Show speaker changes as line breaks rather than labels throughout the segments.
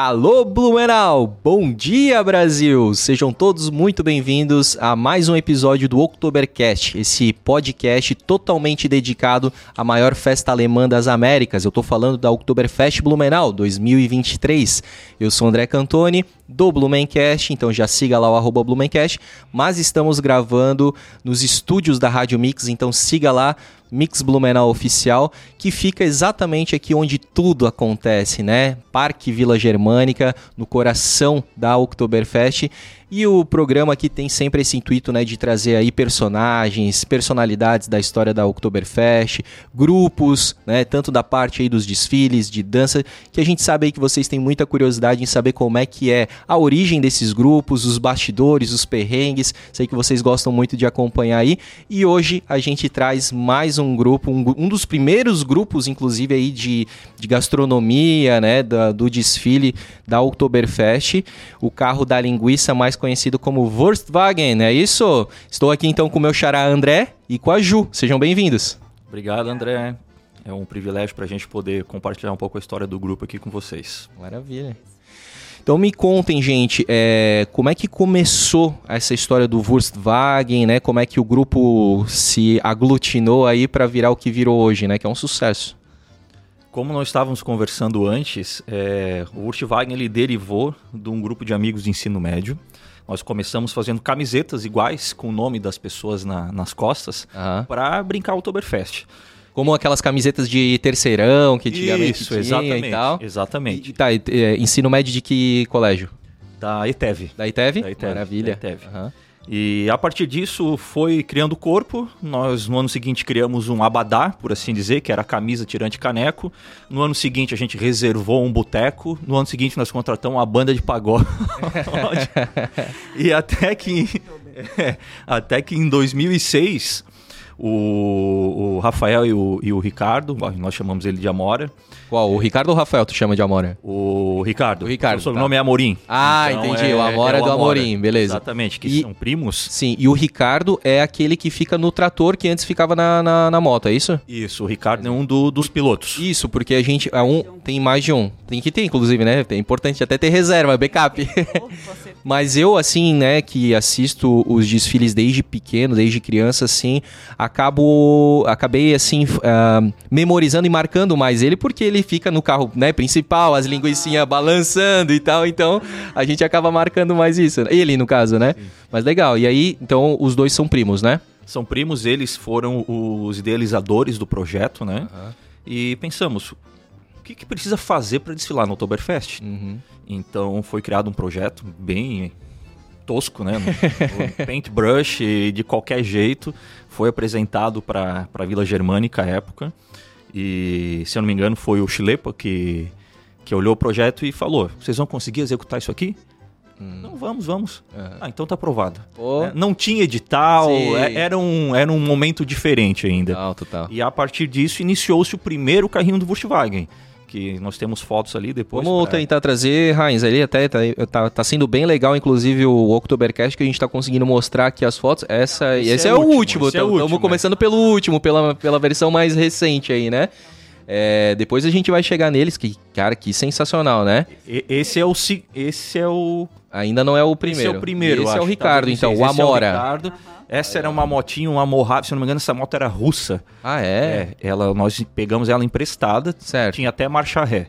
Alô Blumenau, bom dia Brasil! Sejam todos muito bem-vindos a mais um episódio do Oktobercast, esse podcast totalmente dedicado à maior festa alemã das Américas. Eu tô falando da Oktoberfest Blumenau 2023. Eu sou André Cantoni, do Blumencast, então já siga lá o Blumencast, mas estamos gravando nos estúdios da Rádio Mix, então siga lá Mix Blumenau Oficial, que fica exatamente aqui onde tudo acontece, né? Parque Vila Germânica, no coração da Oktoberfest. E o programa aqui tem sempre esse intuito, né, de trazer aí personagens, personalidades da história da Oktoberfest, grupos, né, tanto da parte aí dos desfiles, de dança, que a gente sabe aí que vocês têm muita curiosidade em saber como é que é a origem desses grupos, os bastidores, os perrengues. Sei que vocês gostam muito de acompanhar aí. E hoje a gente traz mais um grupo, um, um dos primeiros grupos, inclusive, aí de, de gastronomia, né, da, do desfile da Oktoberfest, o carro da linguiça mais conhecido como Wurstwagen, é isso? Estou aqui então com o meu xará André e com a Ju. Sejam bem-vindos.
Obrigado, André. É um privilégio para a gente poder compartilhar um pouco a história do grupo aqui com vocês.
Maravilha. Então me contem, gente, é, como é que começou essa história do Wurstwagen, né? Como é que o grupo se aglutinou aí para virar o que virou hoje, né? Que é um sucesso.
Como nós estávamos conversando antes, é, o Wurstwagen ele derivou de um grupo de amigos de ensino médio nós começamos fazendo camisetas iguais com o nome das pessoas na, nas costas uhum. para brincar o Oktoberfest.
Como aquelas camisetas de terceirão que antigamente
Isso,
tinha
exatamente,
e tal.
Exatamente.
E, tá, é, ensino médio de que colégio?
Da ETEV.
Da ETEV?
Da ETEV.
Maravilha.
Da ETEV. Uhum. E a partir disso foi criando corpo. Nós no ano seguinte criamos um abadá, por assim dizer, que era camisa tirante caneco. No ano seguinte a gente reservou um boteco. No ano seguinte nós contratamos uma banda de pagode. e até que é, até que em 2006 o, o Rafael e o, e o Ricardo, nós chamamos ele de Amora.
Qual? O Ricardo ou o Rafael tu chama de Amora?
O Ricardo.
O Ricardo.
O sobrenome tá. é Amorim.
Ah, então entendi. É, o Amora é, é do Amorim, beleza.
Exatamente, que e, são primos.
Sim, e o Ricardo é aquele que fica no trator que antes ficava na, na, na moto, é isso?
Isso, o Ricardo é um do, dos pilotos.
Isso, porque a gente. É um, tem mais de um. Tem que ter, inclusive, né? É importante até ter reserva, backup. Mas eu, assim, né, que assisto os desfiles desde pequeno, desde criança, assim, acabo. Acabei, assim, uh, memorizando e marcando mais ele, porque ele fica no carro, né, principal, as linguiçinhas balançando e tal, então a gente acaba marcando mais isso. Ele, no caso, né? Sim. Mas legal. E aí, então, os dois são primos, né?
São primos, eles foram os idealizadores do projeto, né? Uhum. E pensamos, o que, que precisa fazer para desfilar no Oktoberfest? Uhum. Então foi criado um projeto bem tosco, né? paintbrush de qualquer jeito. Foi apresentado para a Vila Germânica à época. E, se eu não me engano, foi o Chilepa que, que olhou o projeto e falou: Vocês vão conseguir executar isso aqui? Hum. Não, vamos, vamos. Uhum. Ah, então tá aprovado. Oh. É, não tinha edital, é, era, um, era um momento diferente ainda.
Total, total.
E a partir disso iniciou-se o primeiro carrinho do Volkswagen que nós temos fotos ali depois.
Vamos pra... tentar trazer, Heinz, ali até tá, tá, tá, sendo bem legal, inclusive o Oktobercast que a gente tá conseguindo mostrar aqui as fotos. Essa, esse, esse é, é, o último, estamos é começando pelo último, pela, pela versão mais recente aí, né? É, depois a gente vai chegar neles, que, cara, que sensacional, né?
Esse é o. Esse é o.
Ainda não é o primeiro.
Esse é o primeiro.
Esse é o Ricardo, então, o Amora. É o Ricardo.
Essa era uma motinha, uma Mojave, se não me engano, essa moto era russa.
Ah, é?
é ela, nós pegamos ela emprestada.
Certo.
Tinha até marcha ré.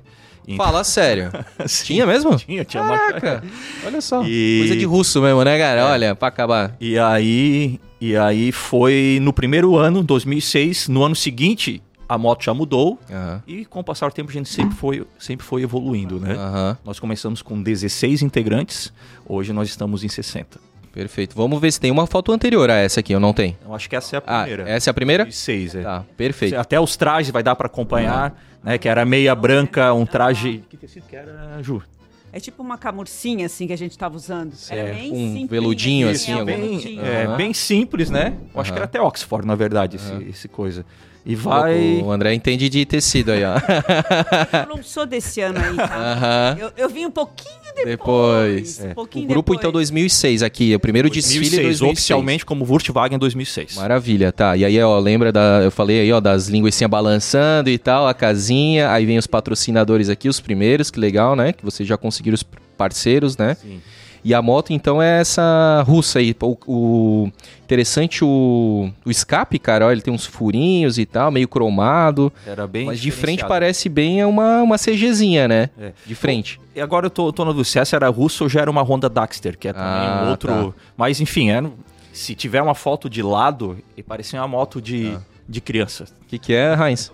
Então... Fala sério. tinha mesmo?
Tinha, tinha Caraca. marcha ré.
Olha só. E... Coisa de russo mesmo, né, cara? É. Olha, pra acabar.
E aí, e aí foi no primeiro ano, 2006. No ano seguinte, a moto já mudou uhum. e com o passar do tempo a gente sempre foi, sempre foi evoluindo, né?
Uhum.
Nós começamos com 16 integrantes, hoje nós estamos em 60.
Perfeito. Vamos ver se tem uma foto anterior a essa aqui, eu não tenho.
Eu acho que essa é a ah, primeira.
Ah, essa é a primeira?
De seis, é.
Tá, perfeito.
Até os trajes vai dar para acompanhar, uhum. né? Que era meia branca, um traje... Que tecido que era, Ju?
É tipo uma camurcinha, assim, que a gente estava usando.
Era bem um simples, veludinho, assim.
Isso, bem, é, uhum. bem simples, né? Eu uhum. acho que era até Oxford, na verdade, esse, esse coisa. E vai.
O André entende de tecido aí, ó.
eu não sou desse ano aí, tá? Uhum. Eu, eu vim um pouquinho depois.
Depois.
Um
O
pouquinho
grupo,
depois.
então, 2006 aqui. O primeiro desfile
2006,
2006.
oficialmente como Wurstwagen 2006.
Maravilha, tá. E aí, ó, lembra da. Eu falei aí, ó, das linguiçinhas balançando e tal, a casinha. Aí vem os patrocinadores aqui, os primeiros, que legal, né? Que vocês já conseguiram os parceiros, né?
Sim.
E a moto, então, é essa russa aí. O, o- interessante o, o escape, cara, ó, ele tem uns furinhos e tal, meio cromado.
Era bem
mas de frente parece bem uma, uma CGzinha, né?
É.
De frente.
E agora eu tô, tô na dúvida se essa era russa ou já era uma Honda Daxter, que é também
Ah,
um outro.
tá.
Mas enfim, é, se tiver uma foto de lado, e parecia uma moto de,
Ah.
de criança.
O que, que é, Heinz?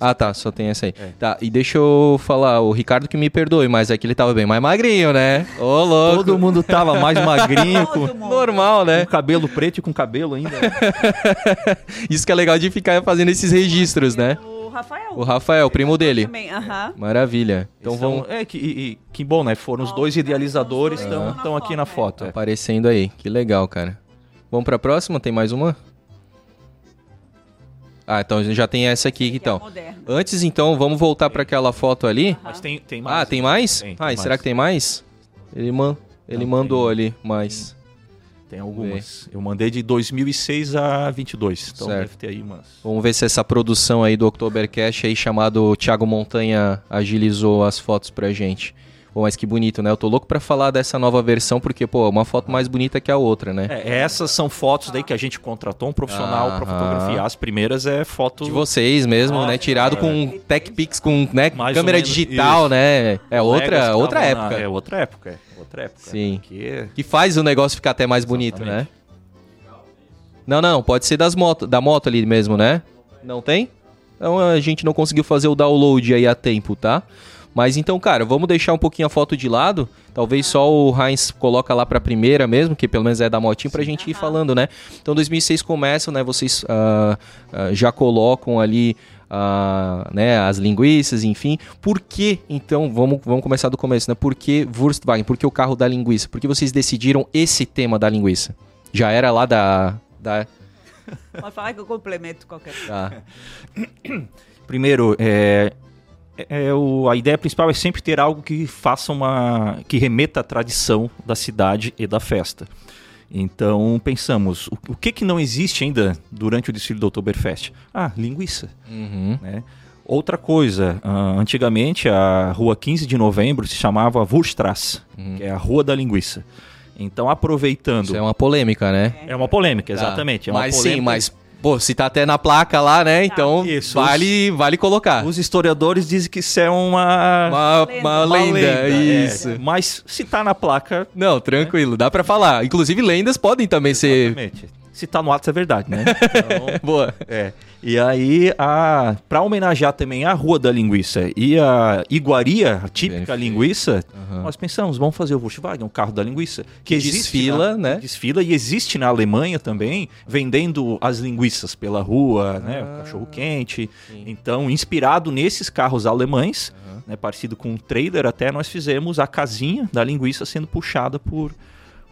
Ah, tá, só tem essa aí.
É.
Tá, e deixa eu falar, o Ricardo que me perdoe, mas é que ele tava bem mais magrinho, né? Ô, louco.
Todo mundo tava mais magrinho, com.
Normal, né?
com cabelo preto e com cabelo ainda.
Isso que é legal de ficar fazendo esses registros, né?
O Rafael.
O Rafael, primo dele.
Também, aham.
Maravilha. Então
Então,
vão
É, que, e- e- que bom, né? Foram os dois idealizadores, estão
na
aqui na
foto,
foto. é.
aparecendo aí. Que legal, cara. Vamos pra próxima? Tem mais uma? Ah, então já tem essa aqui,
é
então.
moderno.
Antes, então, vamos voltar pra aquela foto ali.
Mas tem, tem mais.
Ah, tem mais?
Tem,
ah,
tem
será
mais.
que tem mais? Ele, man... Ele
Não,
mandou
tem-
ali mais.
Tem algumas. Eu mandei de 2006 a 22. Então
Certo.
deve ter aí umas.
Vamos ver se essa produção aí do Oktobercast aí chamado Thiago Montanha agilizou as fotos pra gente. Pô, mas que bonito, né? Eu tô louco pra falar dessa nova versão porque, pô, uma foto mais bonita que a outra, né?
É, essas são fotos daí que a gente contratou um profissional para
Aham.
fotografar. As primeiras é foto.
De vocês mesmo,
Nossa,
né? Tirado
é.
com Tech Pix, com né? Câmera digital,
isso.
né? É outra, outra
na-
época.
É outra época, é outra época.
Sim.
Que
Que faz o negócio ficar até mais bonito, né?
Exatamente.
Não, não, pode ser das moto, da moto ali mesmo, né? Não tem? Então a gente não conseguiu fazer o download aí a tempo, tá? Mas então, cara, vamos deixar um pouquinho a foto de lado. Talvez só o Heinz coloca lá pra primeira mesmo, que pelo menos é da motinha, pra gente ir falando, né? Então 2006 começa, né? Vocês ah, ah, já colocam ali ah, né, as linguiças, enfim. Por que, então, vamos, vamos começar do começo, né? Por que Wurstwagen? Por que o carro da linguiça? Por que vocês decidiram esse tema da linguiça? Já era lá da... da
Pode falar que eu complemento qualquer coisa.
tá.
Primeiro, é, é o- a ideia principal é sempre ter algo que faça uma. que remeta à tradição da cidade e da festa. Então pensamos, o, o que, que não existe ainda durante o desfile do Oktoberfest? Ah, linguiça.
Uhum.
né? Outra coisa, ah, antigamente a rua 15 de novembro se chamava Wurstrasse, que é a Rua da Linguiça. Então, aproveitando.
Isso é uma polêmica, né?
É uma polêmica,
Tá.
exatamente. É uma
mas sim,
polêmica.
mas, pô, se tá até na placa lá, né? Então
Isso,
vale, vale colocar.
Os historiadores dizem que isso é uma.
Uma,
Lenda.
uma
uma
lenda,
é.
isso.
Mas se tá na placa.
Não, tranquilo, dá pra falar. Inclusive lendas podem também ser...
Se tá no ato, é verdade, né? Então,
Boa.
é. E aí, a, pra homenagear também a Rua da Linguiça e a iguaria, a típica linguiça,
Aham.
nós pensamos, vamos fazer o Volkswagen, o carro da linguiça. Que existe
desfila,
na-
né?
Desfila e existe na Alemanha também, vendendo as linguiças pela rua, né? O cachorro quente. Então, inspirado nesses carros alemães, né, parecido com um trailer até, nós fizemos a casinha da linguiça sendo puxada por,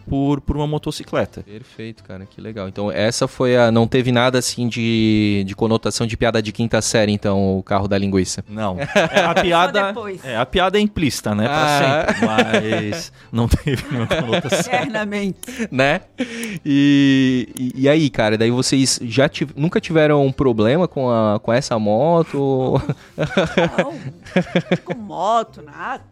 por, por uma motocicleta.
Perfeito, cara, que legal. Então essa foi a... Não teve nada assim de, de conotação de piada de quinta série, então, o carro da linguiça.
Não. É, a piada. É, a piada é implícita, né? Pra
Ah.
sempre. Mas não teve nenhuma conotação.
Eternamente.
né? E, e, e aí, cara, daí vocês já tiv- nunca tiveram um problema com, a, com essa moto?
Não, com moto, nada.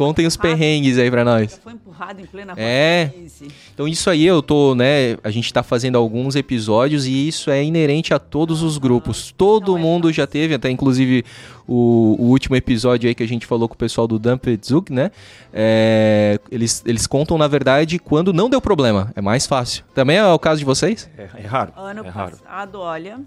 Contem os perrengues aí pra
Já
nós.
foi empurrado em plena
É.
rua 15.
Então isso aí eu tô, né, a gente tá fazendo alguns episódios e isso é inerente a todos os grupos. Todo
Não é
mundo já teve, até inclusive o, o último episódio aí que a gente falou com o pessoal do Dumped Zug, né? É, eles, eles contam, na verdade, quando não deu problema. É mais fácil. Também é o caso de vocês?
É, é raro.
Ano
é raro.
passado, olha.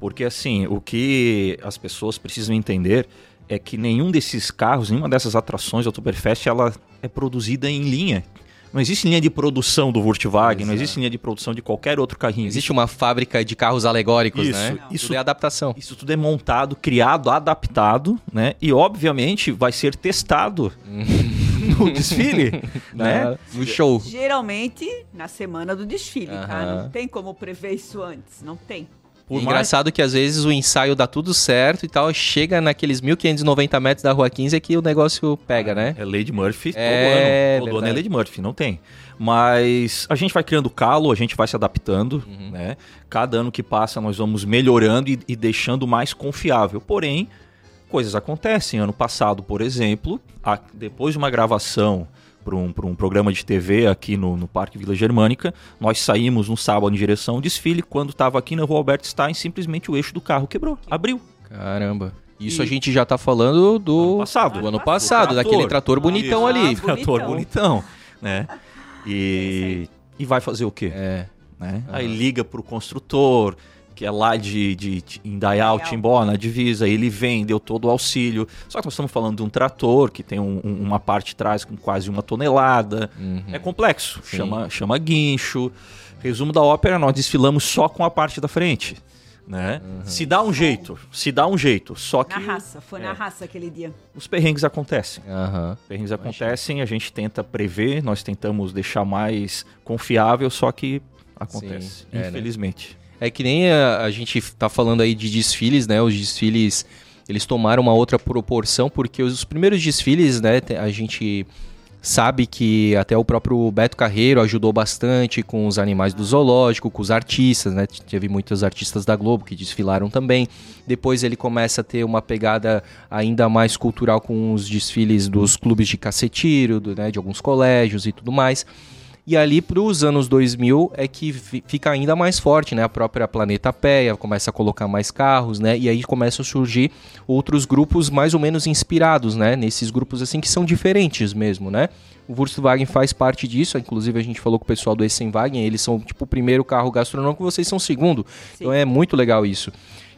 Porque assim, o que as pessoas precisam entender é que nenhum desses carros, nenhuma dessas atrações do Oktoberfest, ela é produzida em linha. Não existe linha de produção do Volkswagen, não existe linha de produção de qualquer outro carrinho.
Existe uma fábrica de carros alegóricos,
Isso,
né?
isso-
Tudo é adaptação.
Isso tudo é montado, criado, adaptado, né? E obviamente vai ser testado no desfile, né?
No show.
Geralmente na semana do desfile, tá?
Aham.
Não tem como prever isso antes. Não tem.
Por mais-
Engraçado que às vezes o ensaio dá tudo certo e tal, chega naqueles 1590 metros da Rua 15 é que o negócio pega, né?
É Lady Murphy todo
É,
ano. Todo ano é. Lady Murphy, não tem. Mas a gente vai criando calo, a gente vai se adaptando,
Uhum.
né? Cada ano que passa nós vamos melhorando e, e deixando mais confiável. Porém, coisas acontecem. Ano passado, por exemplo, a- depois de uma gravação para um, pra um programa de TV aqui no, no Parque Vila Germânica, nós saímos no sábado em direção ao desfile. Quando estava aqui na Rua Alberto Stein, simplesmente o eixo do carro quebrou, abriu.
Caramba. Isso
E-
a gente já tá falando do
Ano passado.
do ano
Do
passado,
trator.
daquele trator bonitão
Isso.
ali.
Ah,
Trator
Bonitão.
né? E, e vai fazer o quê?
É.
né?
Aham.
Aí liga pro construtor, que é lá de, de, de Indaial,
Indaial.
Timbó, na divisa, ele vem, deu todo o auxílio. Só que nós estamos falando de um trator que tem um- um- uma parte de trás com quase uma tonelada.
Uhum.
É complexo,
Sim.
chama, chama guincho. Resumo da ópera, nós desfilamos só com a parte da frente. Né? Se dá um jeito, se dá um jeito. Só que
Na raça, foi na
é.
raça aquele dia.
os perrengues acontecem.
Aham.
Perrengues acontecem, a gente tenta prever, nós tentamos deixar mais confiável, só que acontece,
Sim, é, né? É que nem a, a gente tá falando aí de desfiles, né? Os desfiles, eles tomaram uma outra proporção, porque os primeiros desfiles, né, a gente sabe que até o próprio Beto Carreiro ajudou bastante com os animais do zoológico, com os artistas, né? Teve muitos artistas da Globo que desfilaram também. Depois ele começa a ter uma pegada ainda mais cultural com os desfiles dos clubes de cacetiro, do, né, de alguns colégios e tudo mais. E ali para os anos 2000 é que fi- fica ainda mais forte, né? A própria Planeta Péia começa a colocar mais carros, né? E aí começam a surgir outros grupos mais ou menos inspirados, né? Nesses grupos assim que são diferentes mesmo, né? O Volkswagen faz parte disso, inclusive a gente falou com o pessoal do Essenwagen, eles são tipo o primeiro carro gastronômico, vocês são o segundo. Então é muito legal isso.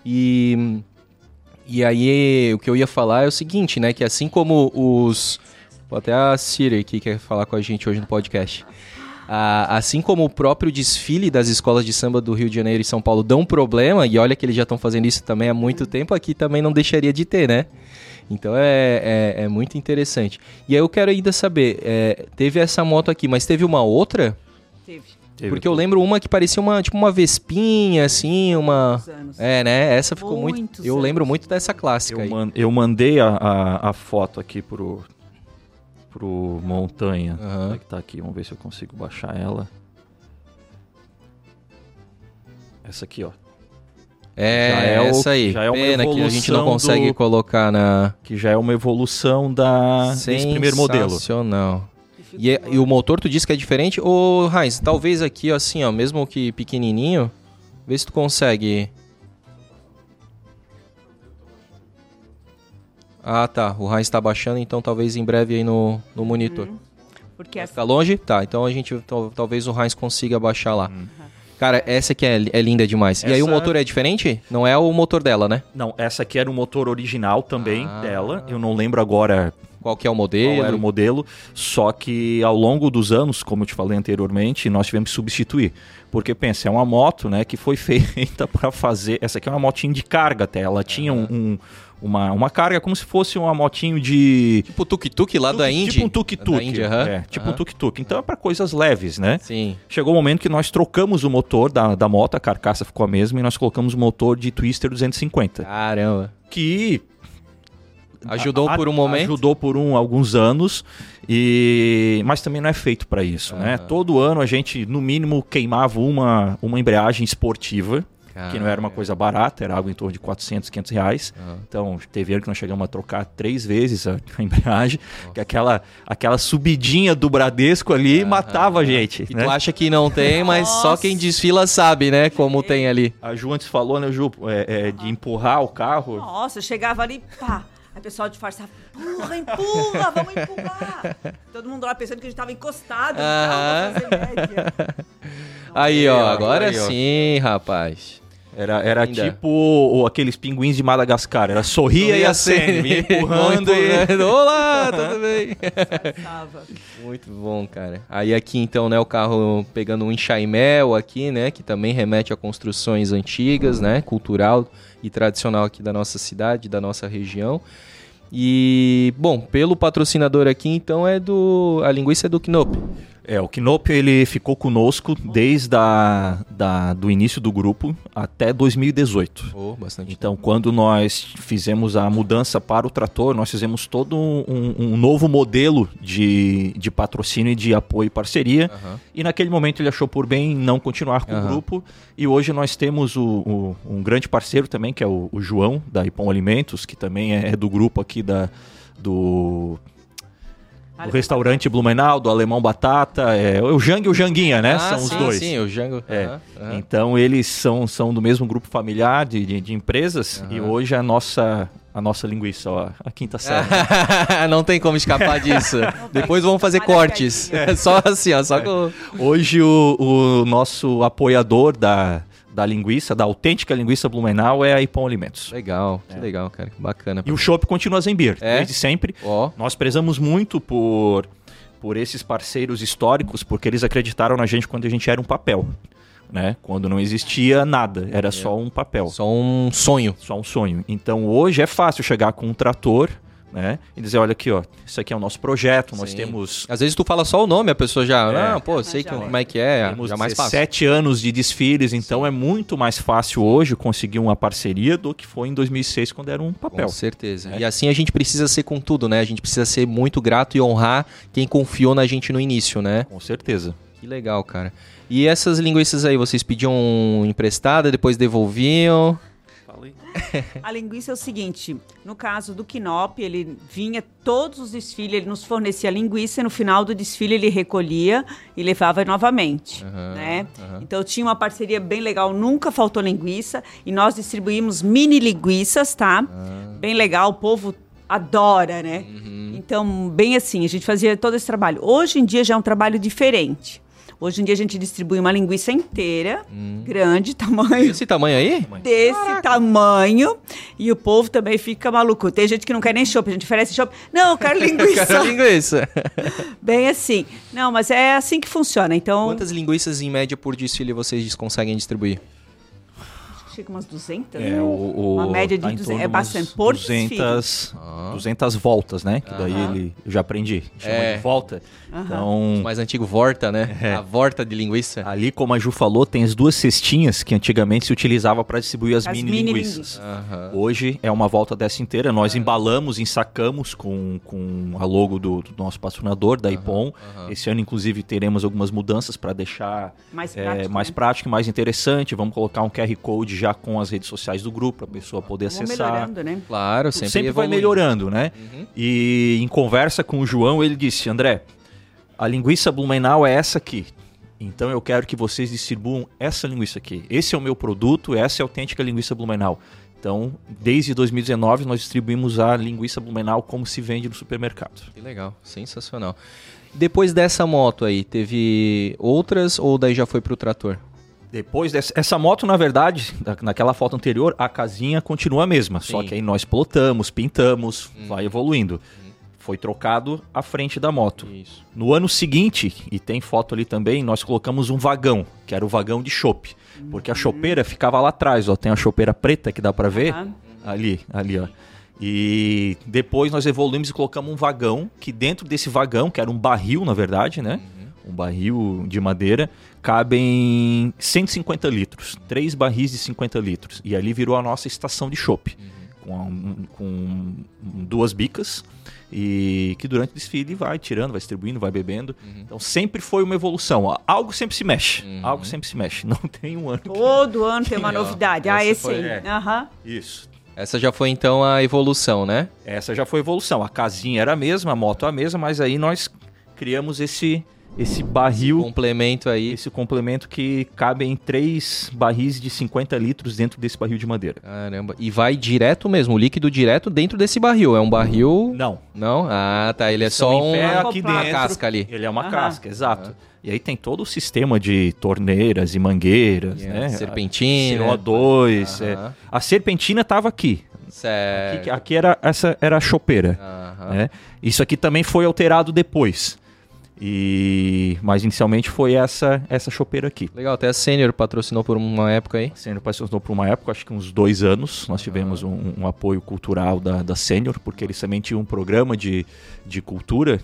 E e aí o que eu ia falar é o seguinte, né? Que assim como os Pô, até a Siri aqui quer falar com a gente hoje no podcast. Ah, assim como o próprio desfile das escolas de samba do Rio de Janeiro e São Paulo dão problema, e olha que eles já estão fazendo isso também há muito tempo, aqui também não deixaria de ter, né? Então é, é, é muito interessante. E aí eu quero ainda saber, é, teve essa moto aqui, mas teve uma outra?
Teve.
Teve
Porque eu lembro uma que parecia uma, tipo uma vespinha, assim, uma... É, né? Essa ficou muito... Eu lembro muito dessa clássica
Eu,
aí.
man- eu mandei a, a, a foto aqui pro, pro Montanha. Onde é que tá aqui? Vamos ver se eu consigo baixar ela. Essa aqui, ó.
É,
Já é o-
essa aí.
já é uma
Pena que a gente não consegue
do-
colocar na...
Que já é uma evolução da, desse primeiro modelo.
Sensacional.
E
E, é- e o motor, tu disse que é diferente? Ô, Heinz, talvez aqui, ó, assim, ó, mesmo que pequenininho, vê se tu consegue... Ah, tá. O Heinz tá baixando, então talvez em breve aí no, no monitor.
Porque
Vai
essa
longe? Tá, então a gente, tal- talvez o Heinz consiga baixar lá.
Hum.
Cara, essa aqui é, é linda demais. E aí o
Essa-
motor é diferente? Não é o motor dela, né?
Não, essa aqui era o motor original também
Ah.
dela. Eu não lembro agora
Qual que é o
qual
modelo?
era o modelo, só que ao longo dos anos, como eu te falei anteriormente, nós tivemos que substituir. Porque pensa, é uma moto, né, que foi feita para fazer. Essa aqui é uma motinha de carga até. Ela tinha um, um- uma, uma carga como se fosse uma motinho de.
Tipo tuk-tuk lá da
Tuk-
Indy?
Tipo um tuk-tuk.
Da Indy, aham.
É, tipo
Aham.
um tuk-tuk. Então é para coisas leves, né?
Sim.
Chegou o momento que nós trocamos o motor da, da moto, a carcaça ficou a mesma, e nós colocamos o motor de Twister 250.
Caramba.
Que
Ajudou
a-
por um momento?
Ajudou por um, alguns anos, e mas também não é feito para isso, né?
Aham.
Todo ano a gente, no mínimo, queimava uma, uma embreagem esportiva, que não era uma coisa barata, era algo em torno de 400, 500 reais.
Aham.
Então, teve ano que nós chegamos a trocar três vezes a, a embreagem, que aquela, aquela subidinha do Bradesco ali
Aham.
matava a gente.
E
né?
tu acha que não tem, mas só
Nossa.
quem desfila sabe, né? Como tem ali.
A Ju antes falou, né, Ju, é, é, de empurrar o carro.
Nossa, chegava ali, pá. Aí o pessoal disfarçava, empurra, empurra, vamos empurrar. Todo mundo lá pensando que a gente tava encostado no carro pra fazer média.
Aí, ó,
Aí, ó,
agora
aí, ó.
sim, rapaz.
Era, era tipo o- aqueles pinguins de Madagascar. Era sorria e acende, vinha empurrando e...
Olá, tudo bem?
Tava.
Muito bom, cara. Aí aqui então, né, o carro pegando um enxaimel aqui, né, que também remete a construções antigas, né, cultural e tradicional aqui da nossa cidade, da nossa região. E, bom, pelo patrocinador aqui, então é do a linguiça é do Knop.
É, o Knop ele ficou conosco desde a, da, do início do grupo até 2018.
Oh, bastante.
Então, quando nós fizemos a mudança para o trator, nós fizemos todo um, um novo modelo de, de patrocínio e de apoio e parceria.
Aham.
E naquele momento ele achou por bem não continuar com
Aham.
o grupo. E hoje nós temos o, o- um grande parceiro também, que é o, o João, da Ipom Alimentos, que também é, é do grupo aqui da, do, do restaurante Blumenau, do Alemão Batata. É, o Jang e o Janguinha, né?
Ah,
São os
sim,
dois.
Sim, o Django.
É.
Aham.
Então eles são, são do mesmo grupo familiar de, de, de empresas e
Aham.
hoje a nossa, a nossa linguiça, ó, a quinta série.
não tem como escapar disso. Depois vamos fazer
Olha
cortes. Só assim, ó. Só com.
Hoje o, o nosso apoiador da, da linguiça, da autêntica linguiça Blumenau é a Ipom Alimentos.
Legal, que legal, cara. Que bacana.
E o Chopp continua a Zembir,
É?
desde sempre.
Ó.
Nós prezamos muito por, por esses parceiros históricos, porque eles acreditaram na gente quando a gente era um papel. Né? Quando não existia nada, era só um papel.
Só um sonho.
só um sonho. Então hoje é fácil chegar com um trator, né? E dizer, olha aqui, ó, isso aqui é o nosso projeto, nós
Sim.
temos,
Às vezes tu fala só o nome, a pessoa já.
É.
Não, pô, sei que, como é que é.
temos
já mais fácil.
17 anos de desfiles, então é muito mais fácil hoje conseguir uma parceria do que foi em 2006 quando era um papel.
Com certeza.
É.
E assim a gente precisa ser com tudo, né? A gente precisa ser muito grato e honrar quem confiou na gente no início, né?
Com certeza.
Que legal, cara. E essas linguiças aí, vocês pediam emprestada, depois devolviam?
A linguiça é o seguinte, no caso do Quinop, ele vinha todos os desfiles, ele nos fornecia linguiça e no final do desfile ele recolhia e levava novamente,
Aham,
né?
aham.
Então tinha uma parceria bem legal, nunca faltou linguiça e nós distribuímos mini linguiças, tá?
Ah.
Bem legal, o povo adora, né?
Uhum.
Então, bem assim, a gente fazia todo esse trabalho. Hoje em dia já é um trabalho diferente. Hoje em dia a gente distribui uma linguiça inteira,
Hum.
grande, tamanho
Esse tamanho aí?
desse tamanho e o povo também fica maluco. Tem gente que não quer nem chopp, a gente oferece chopp. Não, eu quero linguiça.
Cara, linguiça.
Bem assim. Não, mas é assim que funciona. Então,
Quantas linguiças em média por desfile vocês conseguem distribuir?
Chega umas 200.
É, o, o-
Uma média de
tá em
200,
torno
é bastante. Por
200,
Ah.
200 voltas, né? Que daí ele, eu já aprendi, chama
É.
de volta. Então,
O mais antigo Vorta, né?
É.
A Vorta de linguiça.
ali como a Ju falou, tem as duas cestinhas que antigamente se utilizava para distribuir as,
As
mini,
mini
linguiças.
Aham.
Hoje é uma volta dessa inteira. Nós embalamos, ensacamos com, com a logo do, do nosso patrocinador, da Ipom.
aham.
Esse ano, inclusive, teremos algumas mudanças para deixar
Mais
é,
prático.
mais
né?
prático e mais interessante. Vamos colocar um QR Code já com as redes sociais do grupo, para a pessoa poder
Vamos
acessar.
melhorando, né?
Claro,
Sempre,
sempre,
vai melhorando, né?
Uhum.
E em conversa com o João, ele disse: André, a linguiça Blumenau é essa aqui. Então eu quero que vocês distribuam essa linguiça aqui. Esse é o meu produto, essa é a autêntica linguiça Blumenau. Então, desde 2019, nós distribuímos a linguiça Blumenau como se vende no supermercado.
Que legal, sensacional. Depois dessa moto aí, teve outras ou daí já foi pro trator?
Depois dessa essa moto, na verdade, da- naquela foto anterior, a casinha continua a mesma. Só
Sim.
que aí nós plotamos, pintamos, vai evoluindo. Foi trocado a frente da moto.
Isso.
No ano seguinte, e tem foto ali também, nós colocamos um vagão, que era o vagão de chopp. Porque a chopeira ficava lá atrás, ó. Tem a chopeira preta que dá pra ver. Ali, ali, ó. E depois nós evoluímos e colocamos um vagão, que dentro desse vagão, que era um barril, na verdade, né? Um barril de madeira, cabem 150 litros. Três barris de 50 litros. E ali virou a nossa estação de chopp. Com, um- com duas bicas. E que durante o desfile vai tirando, vai distribuindo, vai bebendo. Então sempre foi uma evolução. Algo sempre se mexe. Algo sempre se mexe. Não tem um ano que...
Todo ano tem uma novidade. Ah, esse
foi-
aí.
é.
Aham.
Isso.
Essa já foi então a evolução, né?
Essa já foi a evolução. A casinha era a mesma, a moto a mesma, mas aí nós criamos esse esse barril,
Complemento aí.
esse complemento que cabe em três barris de 50 litros dentro desse barril de madeira.
Caramba. E vai direto mesmo, o líquido direto dentro desse barril. É um barril.
Não.
Não? Ah, tá. Ele é só
em
um...
uma
aqui
uma
dentro.
casca ali.
Ele é uma
Aham.
casca, exato. E aí tem todo o sistema de torneiras e mangueiras,
Yeah,
né?
serpentina.
CO2. é. A serpentina estava aqui.
Certo.
Aqui, aqui era essa era a chopeira. Né? Isso aqui também foi alterado depois. E mas inicialmente foi essa essa chopeira aqui.
Legal, até a Sênior patrocinou por uma época aí.
A Sênior patrocinou por uma época, acho que uns dois anos. Nós tivemos um, um apoio cultural da, da Sênior, porque eles também tinham um programa de, de cultura.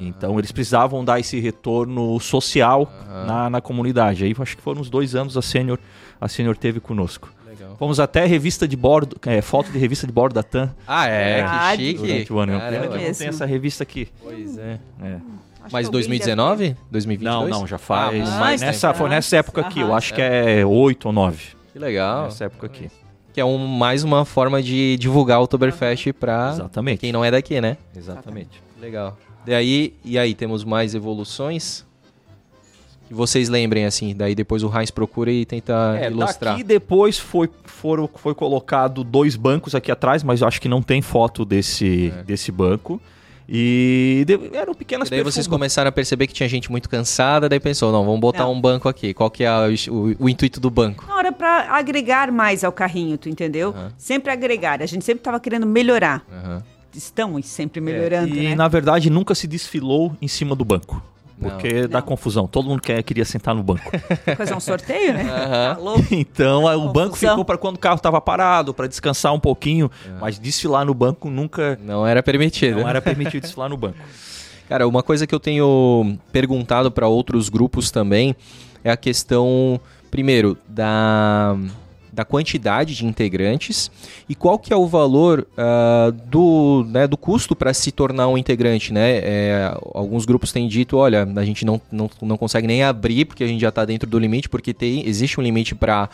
Então eles precisavam dar esse retorno social na, na comunidade. Aí acho que foram uns dois anos a Sênior a Sênior teve conosco.
Legal.
Fomos até revista de bordo, é, foto de revista de bordo da TAM.
Ah, é?
Verdade.
Que chique.
Durante o ano.
Caramba.
Pena que não tem essa revista aqui.
Pois é.
É.
Acho
Mas
que alguém
2019? 2022?
Não, não, já faz.
Ah,
mais
nessa,
tempo.
foi nessa época aqui, eu acho que é 8 ou 9.
Que legal.
Nessa época aqui.
Que é um, mais uma forma de divulgar o Oktoberfest pra
Exatamente.
quem não é daqui, né?
Exatamente.
Legal. E aí, e aí temos mais evoluções? Que vocês lembrem, assim. Daí depois o Heinz procura e tenta
É,
ilustrar.
daqui depois foi, foram, foi colocado dois bancos aqui atrás, mas eu acho que não tem foto desse,
É.
desse banco. E de- eram pequenas
E daí vocês começaram a perceber que tinha gente muito cansada, daí pensou, não, vamos botar
Não.
um banco aqui. Qual que é a- o, o intuito do banco?
Na hora para agregar mais ao carrinho, tu entendeu?
Aham.
Sempre agregar. A gente sempre estava querendo melhorar.
Aham.
Estamos sempre
É,
melhorando,
e
né?
na verdade nunca se desfilou em cima do banco.
Não.
Porque dá
Não.
confusão. Todo mundo quer, queria sentar no banco.
Fazer um sorteio, né?
Aham.
Tá
então a- o banco ficou para quando o carro estava parado, para descansar um pouquinho.
É.
Mas desfilar no banco nunca.
Não era permitido.
Não era permitido desfilar no banco.
Cara, uma coisa que eu tenho perguntado para outros grupos também é a questão, primeiro, da, da quantidade de integrantes e qual que é o valor ah, do, né, do custo para se tornar um integrante, né? É, alguns grupos têm dito, olha, a gente não, não, não consegue nem abrir porque a gente já está dentro do limite, porque tem, existe um limite para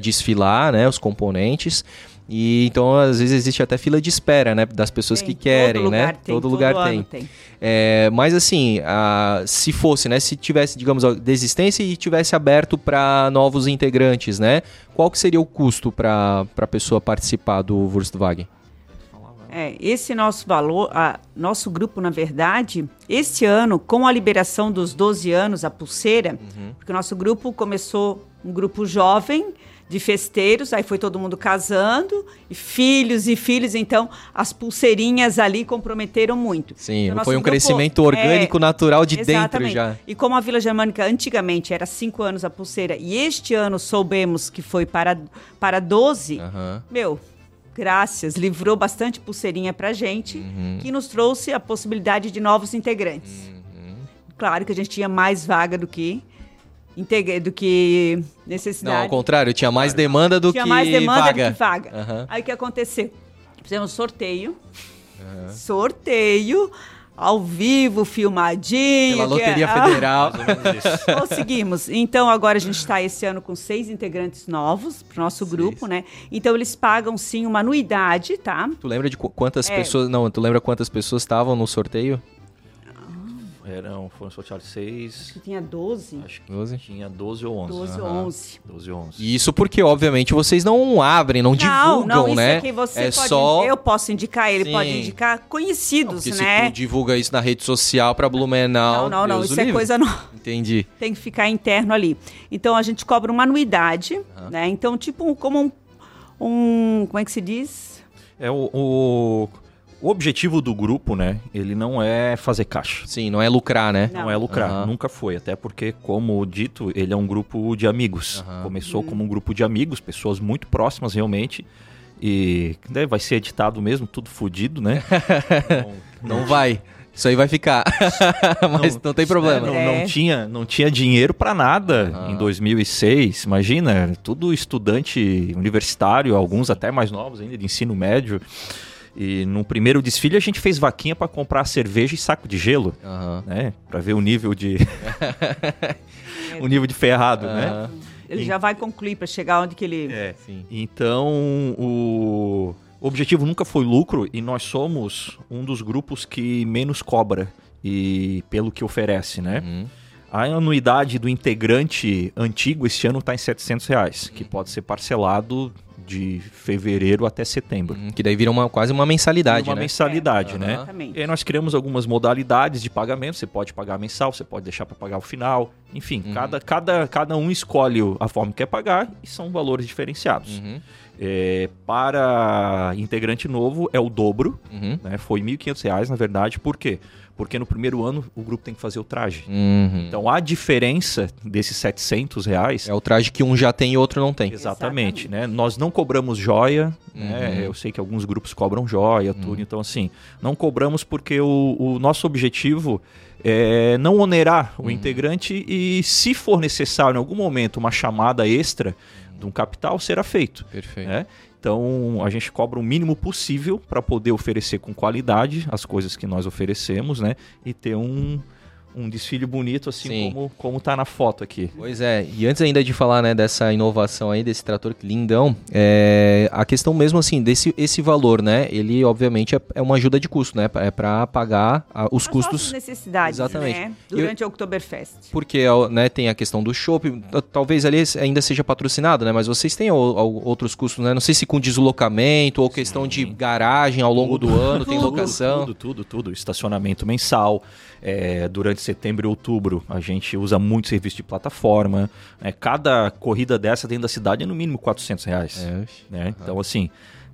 desfilar, né, os componentes. E então, às vezes, existe até fila de espera, né? Das pessoas
Tem,
que querem,
todo
né?
lugar tem,
todo lugar
ano
tem. É, mas assim, a- se fosse, né? Se tivesse, digamos, a desistência e tivesse aberto para novos integrantes, né? Qual que seria o custo para a pessoa participar do Wurstwagen?
É, esse nosso valor, a- nosso grupo, na verdade, este ano, com a liberação dos 12 anos, a pulseira,
Uhum.
porque o nosso grupo começou um grupo jovem de festeiros, aí foi todo mundo casando, e filhos e filhos, então as pulseirinhas ali comprometeram muito.
Sim,
Então,
foi um
grupo-
crescimento orgânico,
é,
natural de dentro
Exatamente.
já.
E como a Vila Germânica antigamente era 5 anos a pulseira, e este ano soubemos que foi para, para 12,
Aham.
meu, graças, livrou bastante pulseirinha pra gente,
Uhum.
que nos trouxe a possibilidade de novos integrantes.
Uhum.
Claro que a gente tinha mais vaga do que do que
Não,
necessidade.
ao contrário, tinha mais demanda do
tinha
que
mais demanda
vaga.
do que vaga.
Aham.
Aí o que aconteceu? Fizemos sorteio. Sorteio ao vivo, filmadinho.
Pela
é-
Loteria
Ah,
Federal.
Isso.
Conseguimos. Então, agora a gente está esse ano com seis integrantes novos para o nosso grupo, né? Então, eles pagam sim uma anuidade, tá?
Tu lembra de qu- quantas
É.
pessoas. Não, tu lembra quantas pessoas estavam no sorteio?
Eram, foram sorteados seis.
Que tinha 12,
Acho que
12?
tinha 12 ou 11.
12 ou
Aham.
11.
12 ou 11.
E Isso porque, obviamente, vocês não abrem, não,
Não,
divulgam,
não, isso
né?
é que você
é
pode.
só.
Eu posso indicar, ele
Sim.
pode indicar conhecidos,
Porque se
né?
tu divulga isso na rede social pra Blumenau.
Não, não, não.
Deus o
Isso é
livre.
coisa nova.
Entendi.
Tem que ficar interno ali. Então a gente cobra uma anuidade, né? Então, tipo, um- como um, um. Como é que se diz?
É o, o, o objetivo do grupo, né? Ele não é fazer caixa.
Sim, não é lucrar, né?
Não, é lucrar,
Aham.
nunca foi. Até porque, como dito, ele é um grupo de amigos.
Aham.
Começou como um grupo de amigos, pessoas muito próximas realmente. E né, vai ser editado mesmo, tudo fodido, né?
Não vai. Isso aí vai ficar. Mas não, tem problema.
Não,
É.
não tinha, não tinha dinheiro pra nada
Aham.
em 2006. Imagina, tudo estudante universitário, alguns até mais novos ainda de ensino médio. E no primeiro desfile a gente fez vaquinha pra comprar cerveja e saco de gelo,
Aham.
né? Para ver o nível de o nível de ferrado, né?
Aham.
Ele já vai concluir para chegar onde que ele.
É.
Sim.
Então, o objetivo nunca foi lucro e nós somos um dos grupos que menos cobra e pelo que oferece, né?
Uhum.
A anuidade do integrante antigo este ano está em 700 reais, que pode ser parcelado de fevereiro até setembro.
Uhum. Que daí vira uma, quase uma mensalidade,
uma
né?
mensalidade,
É.
né?
Exatamente.
E aí nós criamos algumas modalidades de pagamento. Você pode pagar mensal, você pode deixar para pagar o final. Enfim,
Uhum.
cada, cada, cada um escolhe a forma que quer pagar e são valores diferencidos.
Uhum.
É, para integrante novo é o dobro,
Uhum.
né? Foi R$ 1.500, na verdade. Por quê? Porque no primeiro ano o grupo tem que fazer o traje.
Uhum.
Então a diferença desses 700 reais
É o traje que um já tem e outro não tem.
Exatamente,
Exatamente.
né? Nós não cobramos joia, né?
Uhum.
Eu sei que alguns grupos cobram joia, tudo. Então, assim, não cobramos porque o, o nosso objetivo é não onerar o integrante e, se for necessário em algum momento uma chamada extra de um capital, será feito.
Perfeito.
né? Então a gente cobra o mínimo possível para poder oferecer com qualidade as coisas que nós oferecemos, né? E ter um, um desfile bonito assim
Sim.
como como tá na foto aqui.
Pois é, e antes ainda de falar né, dessa inovação aí, desse trator que lindão, é, a questão mesmo assim, desse esse valor, né? Ele obviamente é, é uma ajuda de custo, né? É para pagar ah, os
As
custos.
necessidades,
Exatamente.
né? Durante a Oktoberfest.
Porque né, tem a questão do shopping, talvez ali ainda seja patrocinado, né? Mas vocês têm o- o- outros custos, né? Não sei se com deslocamento ou questão de garagem ao longo do ano, tem
Tudo,
locação.
Tudo, tudo, tudo. Estacionamento mensal. É, durante setembro e outubro, a gente usa muito serviço de plataforma. né? Cada corrida dessa dentro da cidade é no mínimo 400 reais.
É,
né? Então, assim,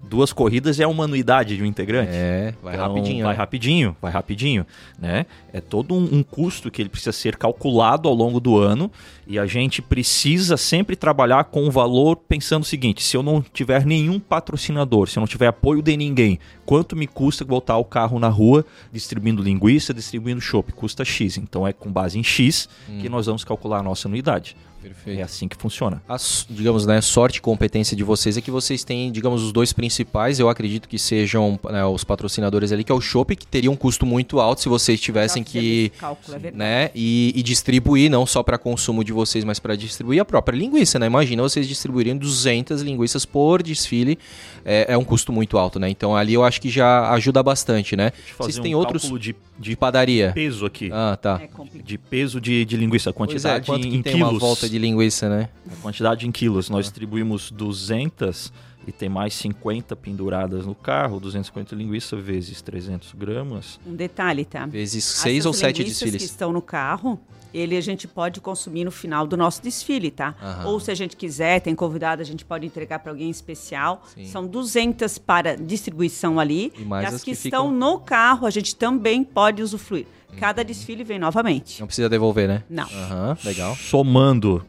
duas corridas é uma anuidade de um integrante.
é, vai
Então,
rapidinho.
Vai
né?
rapidinho, vai rapidinho, né? É todo um, um custo que ele precisa ser calculado ao longo do ano e a gente precisa sempre trabalhar com o valor pensando o seguinte: se eu não tiver nenhum patrocinador, se eu não tiver apoio de ninguém, quanto me custa botar o carro na rua distribuindo linguiça, distribuindo chopp? Custa X. Então é com base em X que nós vamos calcular a nossa anuidade.
Perfeito.
É assim que funciona.
a, digamos, né, sorte e competência de vocês é que vocês têm, digamos, os dois principais, eu acredito que sejam né, os patrocinadores ali, que é o Shop, que teria um custo muito alto se vocês tivessem que,
esse cálculo, é verdade.
né, e, e distribuir, não só para consumo de vocês, mas para distribuir a própria linguiça, né? Imagina vocês distribuírem 200 linguiças por desfile, é, é um custo muito alto, né? Então ali eu acho que já ajuda bastante, né?
Deixa eu
Vocês
fazer
têm
um
outros
de,
de
de
padaria?
peso aqui.
Ah, tá.
É.
De peso de, de linguiça,
é,
quantidade
quanto que
em
tem
quilos.
uma volta de linguiça, né?
A quantidade em quilos, nós distribuímos 200 e tem mais 50 penduradas no carro, 250 linguiça vezes 300 gramas.
Um detalhe, tá?
Vezes seis
Essas
ou sete
linguiças
desfiles.
que estão no carro, ele a gente pode consumir no final do nosso desfile, tá?
Aham.
Ou se a gente quiser, tem convidado, a gente pode entregar para alguém especial.
Sim.
São 200 para distribuição ali.
E mais
as
as
que,
que
estão
ficam-
no carro, a gente também pode usufruir. Cada desfile vem novamente.
Não precisa devolver, né?
Não.
Aham, legal.
Somando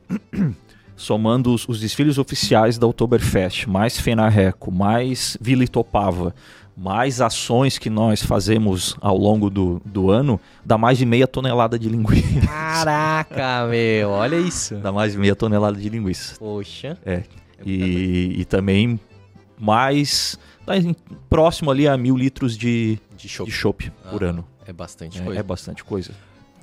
somando os, os desfiles oficiais da Oktoberfest, mais Fenarreco, mais Vila Itopava, mais ações que nós fazemos ao longo do, do ano, dá mais de meia tonelada de linguiça.
Caraca, meu, olha isso.
dá mais de meia tonelada de linguiça.
Poxa.
É. E, e também mais tá próximo ali a mil litros de,
De show.
de chopp por
Ah,
ano.
É bastante
É,
coisa.
é bastante coisa.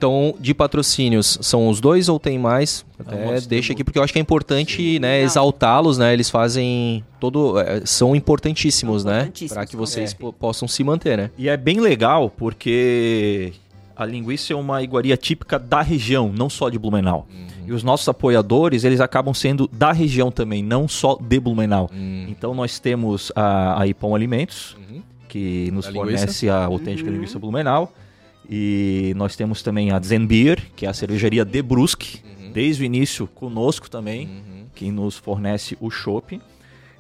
Então, de patrocínios, são os dois ou tem mais? Até deixa aqui, porque eu acho que é importante, né, exaltá-los, né? Eles fazem todo... é, são importantíssimos,
São
né? Para que vocês po- possam se manter, né?
E é bem legal porque a linguiça é uma iguaria típica da região, não só de Blumenau.
Uhum.
E os nossos apoiadores, eles acabam sendo da região também, não só de Blumenau.
Hum.
Então nós temos a, a Ipão Alimentos,
Uhum.
que nos
A
fornece a autêntica
Uhum.
linguiça Blumenau. E nós temos também a Zenbier, que é a cervejaria de Brusque,
Uhum.
desde o início conosco também,
Uhum.
que nos fornece o chopp.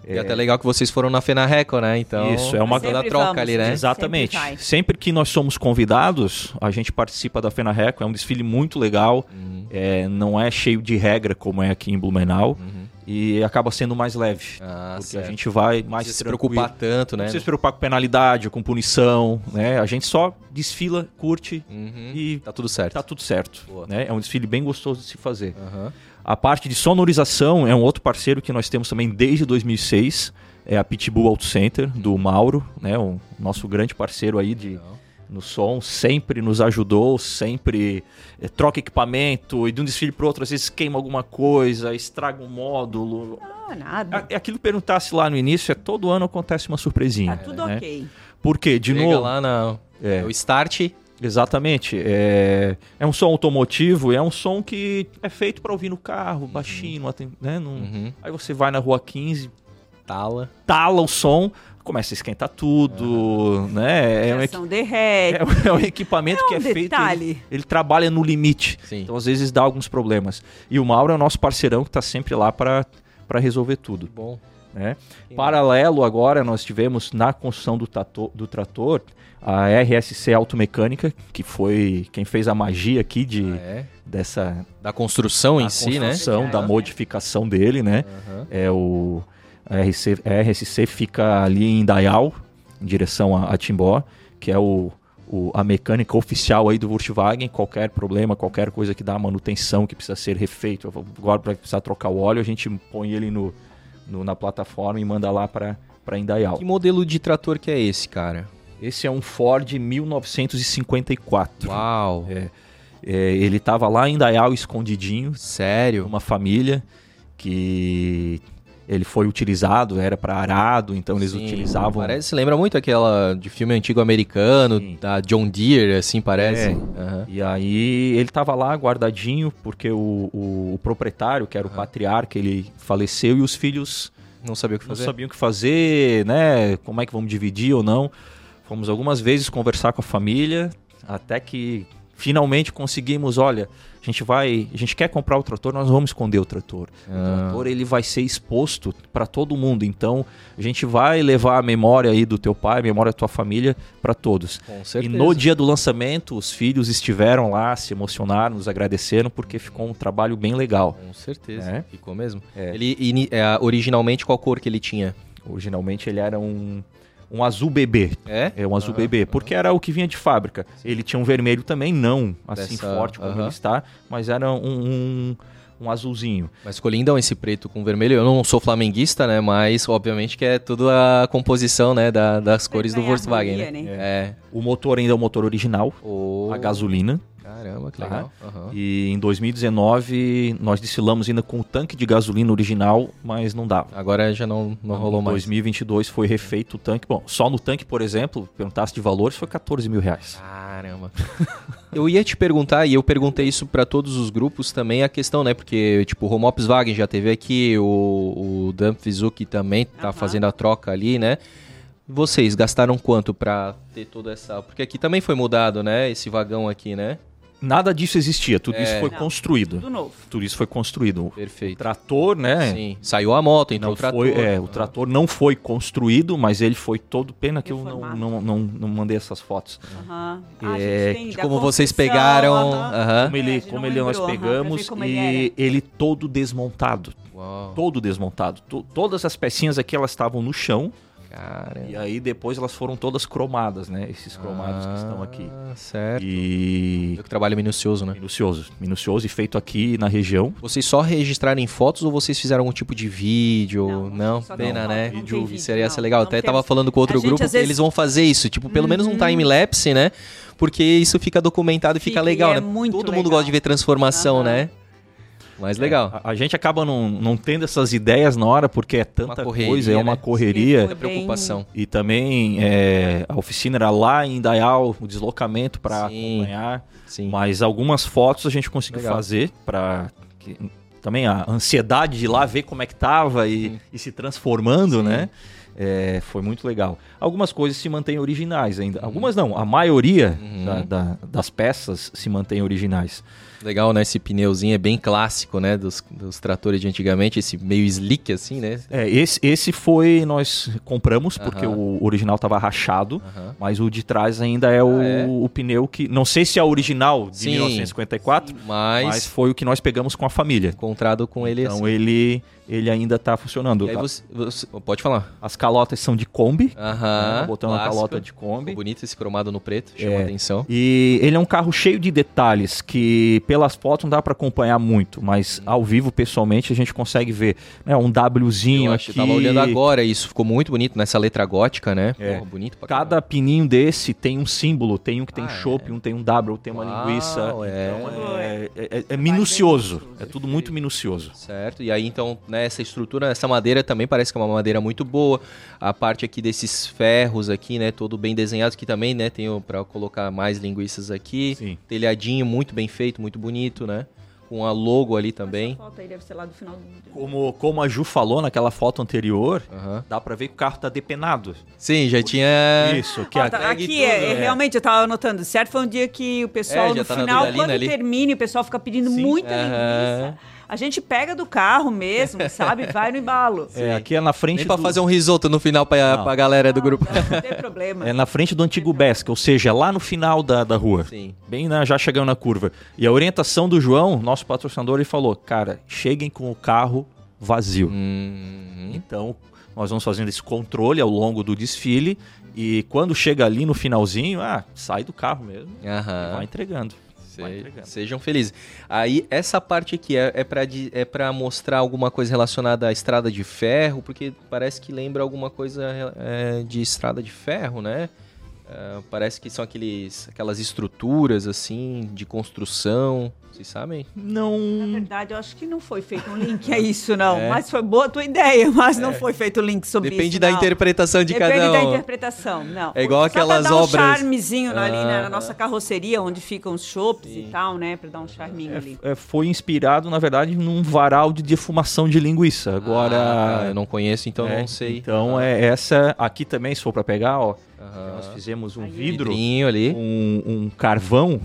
E até legal que vocês foram na Fenarreco, né? Então,
Isso, é uma-
toda
Sempre
troca
vamos,
ali, né?
sempre
Exatamente.
vai.
Sempre que nós somos convidados, a gente participa da Fenarreco. É um desfile muito legal.
Uhum.
É, não é cheio de regra como é aqui em Blumenau.
Uhum.
E acaba sendo mais leve.
Ah,
porque
certo.
a gente vai
Não
mais
precisa se preocupar tanto,
Não
né?
precisa se preocupar com penalidade, com punição. Né? A gente só desfila, curte
Uhum.
e
Tá tudo certo.
tá tudo certo.
Boa.
Né? É um desfile bem gostoso de se fazer.
Aham.
A parte de sonorização é um outro parceiro que nós temos também desde 2006. É a Pitbull Auto Center, do Mauro, né? o nosso grande parceiro aí de,
Legal.
No som, sempre nos ajudou, sempre eh, troca equipamento e de um desfile para outro, às vezes queima alguma coisa, estraga um módulo.
Ah, nada.
É aquilo que perguntasse lá no início, é todo ano acontece uma surpresinha.
Tá tudo
né?
ok.
Por quê? De
Chega
novo,
lá na...
É.
o start...
Exatamente. É, é um som automotivo, é um som que é feito para ouvir no carro, baixinho, não aten- né? Não-
Uhum.
Aí você vai na rua 15,
Tala.
tala o som, começa a esquentar tudo, né? É um, equi-
derrete.
é um- é um equipamento
É
que
um
é feito.
detalhe.
Ele, ele trabalha no limite.
Sim.
Então, às vezes, dá alguns problemas. E o Mauro é o nosso parceirão que está sempre lá para resolver tudo.
Bom.
Né? Paralelo agora, nós tivemos na construção do, tato, do trator a RSC Automecânica, que foi quem fez a magia aqui de, ah, é? dessa...
Da construção
da
em
construção,
si, né?
construção, da modificação dele, né? Uhum. É o... A RSC, a RSC fica ali em Dayal, em direção a, a Timbó, que é o, o, a mecânica oficial aí do Volkswagen, qualquer problema, qualquer coisa que dá manutenção, que precisa ser refeito, agora para precisar trocar o óleo, a gente põe ele no, no na plataforma e manda lá para Indaial.
Que modelo de trator que é esse, cara?
Esse é um Ford 1954.
Uau!
É, é, ele estava lá em Indaial escondidinho.
Sério?
Uma família que ele foi utilizado, era para arado, então eles Sim, utilizavam.
Parece, lembra muito aquela de filme antigo americano, Sim. da John Deere, assim parece. É.
Uhum. E aí ele tava lá guardadinho, porque o, o, o proprietário, que era uhum. o patriarca, ele faleceu e os filhos
não sabiam o que fazer.
Não sabiam o que fazer, né? Como é que vamos dividir ou não. Fomos algumas vezes conversar com a família, até que finalmente conseguimos, olha, a gente vai, a gente quer comprar o trator, nós vamos esconder o trator. Ah. O trator ele vai ser exposto para todo mundo. Então, a gente vai levar a memória aí do teu pai, a memória da tua família para todos.
Com certeza.
E no dia do lançamento, os filhos estiveram lá, se emocionaram, nos agradeceram porque ficou um trabalho bem legal.
Com certeza. É? Ficou mesmo. É. Ele é, originalmente qual cor que ele tinha?
Originalmente ele era um um azul bebê.
É?
É um azul uhum, bebê, porque uhum. era o que vinha de fábrica. Ele tinha um vermelho também, não assim Dessa, forte como ele está, mas era um, um, um azulzinho.
Mas ficou lindão esse preto com vermelho. Eu não sou flamenguista, né? Mas obviamente que é tudo a composição, né? Da, das cores do Volkswagen. Né?
né? É. O motor ainda é o motor original, oh. a gasolina.
Caramba, que tá? legal. Uhum.
E em 2019 nós desfilamos ainda com o tanque de gasolina original, mas não dava.
Agora já não, não rolou
em
mais.
Em 2022 foi refeito o tanque. Bom, só no tanque, por exemplo, perguntasse de valores, foi 14 mil reais.
Caramba. eu ia te perguntar, e eu perguntei isso para todos os grupos também, a questão, né? Porque, tipo, o Romops Wagen já teve aqui, o, o Dump Vizuki também tá uhum. fazendo a troca ali, né? Vocês gastaram quanto para ter toda essa. Porque aqui também foi mudado, né? Esse vagão aqui, né?
Nada disso existia, tudo é. isso foi não, construído. Tudo novo. Tudo isso foi construído.
Perfeito.
O trator, né?
Sim. Saiu a moto, então o trator.
Foi, é, o trator não foi construído, mas ele foi todo. Pena que eu não, não, não, não, mandei essas fotos.
Uhum. É, ah, como vocês pegaram. Uhum.
Uhum. Como ele, como ele nós pegamos e ele, ele, todo desmontado. Uau. Todo desmontado. Todas as pecinhas aqui elas estavam no chão.
Cara.
E aí depois elas foram todas cromadas, né? Esses cromados ah, que estão aqui.
Ah, certo.
E.
Que trabalho minucioso, né?
Minucioso. Minucioso e feito aqui na região.
Vocês só registraram em fotos ou vocês fizeram algum tipo de vídeo? Não, não pena, né? Vídeo, vídeo seria ser legal. Até tava falando com outro grupo que vezes... eles vão fazer isso, tipo, pelo uhum. menos um uhum. time-lapse, né? Porque isso fica documentado e fica, fica legal, é né? Todo legal. mundo gosta de ver transformação, uhum. né? Mas legal.
É, a, a, gente acaba não, não tendo essas ideias na hora porque é tanta correria, coisa, é uma né? correria.
Sim, preocupação.
E também é, a oficina era lá em Dayal, o deslocamento para acompanhar. Sim. Mas algumas fotos a gente conseguiu legal. fazer para também a ansiedade de ir lá ver como é que tava e, e se transformando, Sim. né? É, foi muito legal. Algumas coisas se mantêm originais ainda. Uhum. Algumas não, a maioria uhum. da, da, das peças se mantém originais.
Legal, né? Esse pneuzinho é bem clássico, né? Dos, dos tratores de antigamente, esse meio slick assim, né?
É, esse, esse foi, nós compramos, porque o original estava rachado, mas o de trás ainda é, o, ah, é, o, pneu que. Não sei se é original de sim, 1954, sim, mas... mas foi o que nós pegamos com a família.
Encontrado com ele
então
assim.
ele ele ainda está funcionando.
Você, você, pode falar.
As calotas são de Kombi.
Aham.
Né? Botando a calota de Kombi. Ficou
bonito esse cromado no preto, chama é. atenção.
E ele é um carro cheio de detalhes que pelas fotos não dá para acompanhar muito, mas hum. ao vivo, pessoalmente, a gente consegue ver. Né? Um Wzinho eu aqui. Eu
tava olhando agora isso, ficou muito bonito nessa letra gótica, né?
É. Pô, bonito pra Cada caramba. pininho desse tem um símbolo, tem um que tem ah, chopp, é. um tem um W, tem uma Uau, linguiça. É. Então é, é, é minucioso. É tudo muito minucioso.
Certo. E aí, então, né, essa estrutura, essa madeira também parece que é uma madeira muito boa. A parte aqui desses ferros aqui, né, todo bem desenhado, que também, né, tem para colocar mais linguiças aqui. Sim. Telhadinho muito bem feito, muito bonito, né? com a logo ali também. Essa
foto aí deve ser lá do final do...
Como, como a Ju falou naquela foto anterior, uhum. dá pra ver que o carro tá depenado.
Sim, já tinha.
Isso,
que Ó, tá, aqui tudo, é, é, realmente eu tava anotando, certo? Foi um dia que o pessoal, é, no tá final, quando ali. termina, o pessoal fica pedindo Sim. muita uhum. linguiça. A gente pega do carro mesmo, sabe? Vai no embalo.
É, aqui é na frente
Nem pra
do...
fazer um risoto no final pra,
Não.
pra galera do grupo.
Não, não tem problema.
É na frente do antigo Besca, ou seja, lá no final da, da rua.
Sim.
Bem na, já chegando na curva. E a orientação do João, nosso patrocinador, ele falou: cara, cheguem com o carro vazio.
Hum,
Então, nós vamos fazendo esse controle ao longo do desfile. E quando chega ali no finalzinho, ah, sai do carro mesmo e
aham.
vai entregando.
Se- sejam felizes. Aí, essa parte aqui é, é, pra, di- é pra mostrar alguma coisa relacionada à estrada de ferro, porque parece que lembra alguma coisa é, de estrada de ferro, né? É, parece que são aqueles, aquelas estruturas, assim, de construção. Vocês sabem?
Na
Não.
verdade, eu acho que não foi feito um link a isso, não.
É.
Mas foi boa a tua ideia, mas não foi feito o link sobre
Depende
isso.
da
não.
interpretação de
Depende
cada
da
um.
interpretação, não.
É igual
Só
aquelas
pra dar um
obras-
charmezinho ali né,
Ah.
na nossa carroceria, onde ficam os chopps e tal, né? Pra dar um charminho ali.
É, foi inspirado, na verdade, num varal de defumação de linguiça. Agora.
Ah, eu não conheço, então
é,
não sei.
Então, é essa. Aqui também, se for pra pegar, ó. Nós fizemos um
Aí,
vidro,
Vidrinho ali.
um, um carvão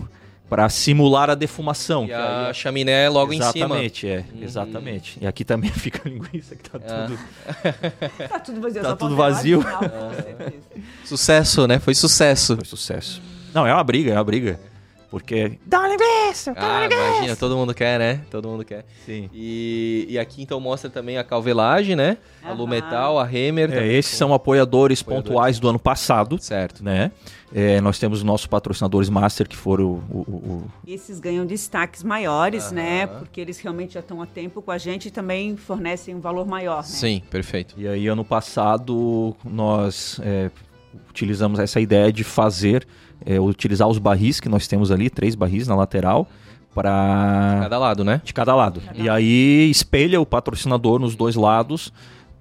para simular a defumação.
E
que
a
aí é-
chaminé é logo em cima.
Exatamente, é.
Uhum.
Exatamente. E aqui também fica a linguiça que tá
Ah.
tudo.
Tá tudo vazio.
Tá tudo vazio.
final.
Sucesso, né? Foi sucesso.
Foi sucesso. Não, é uma briga, é uma briga. Porque. Dá uma linguiça! dá uma
Ah, imagina, todo mundo quer, né? Todo mundo quer.
Sim.
E, e aqui então mostra também a calvelagem, né? A
Aham.
Lumetal, a Hammer.
É, esses
com-
são apoiadores,
Apoiadores.
pontuais do ano passado,
Certo.
né? É, nós temos os nossos patrocinadores master, que foram o, o- o-
Esses ganham destaques maiores,
Aham.
né? Porque eles realmente já estão há tempo com a gente e também fornecem um valor maior, né?
Sim, perfeito.
E aí, ano passado, nós é, utilizamos essa ideia de fazer, é, utilizar os barris que nós temos ali, três barris na lateral, para
Cada lado, né?
de cada lado. E aí espelha o patrocinador nos dois lados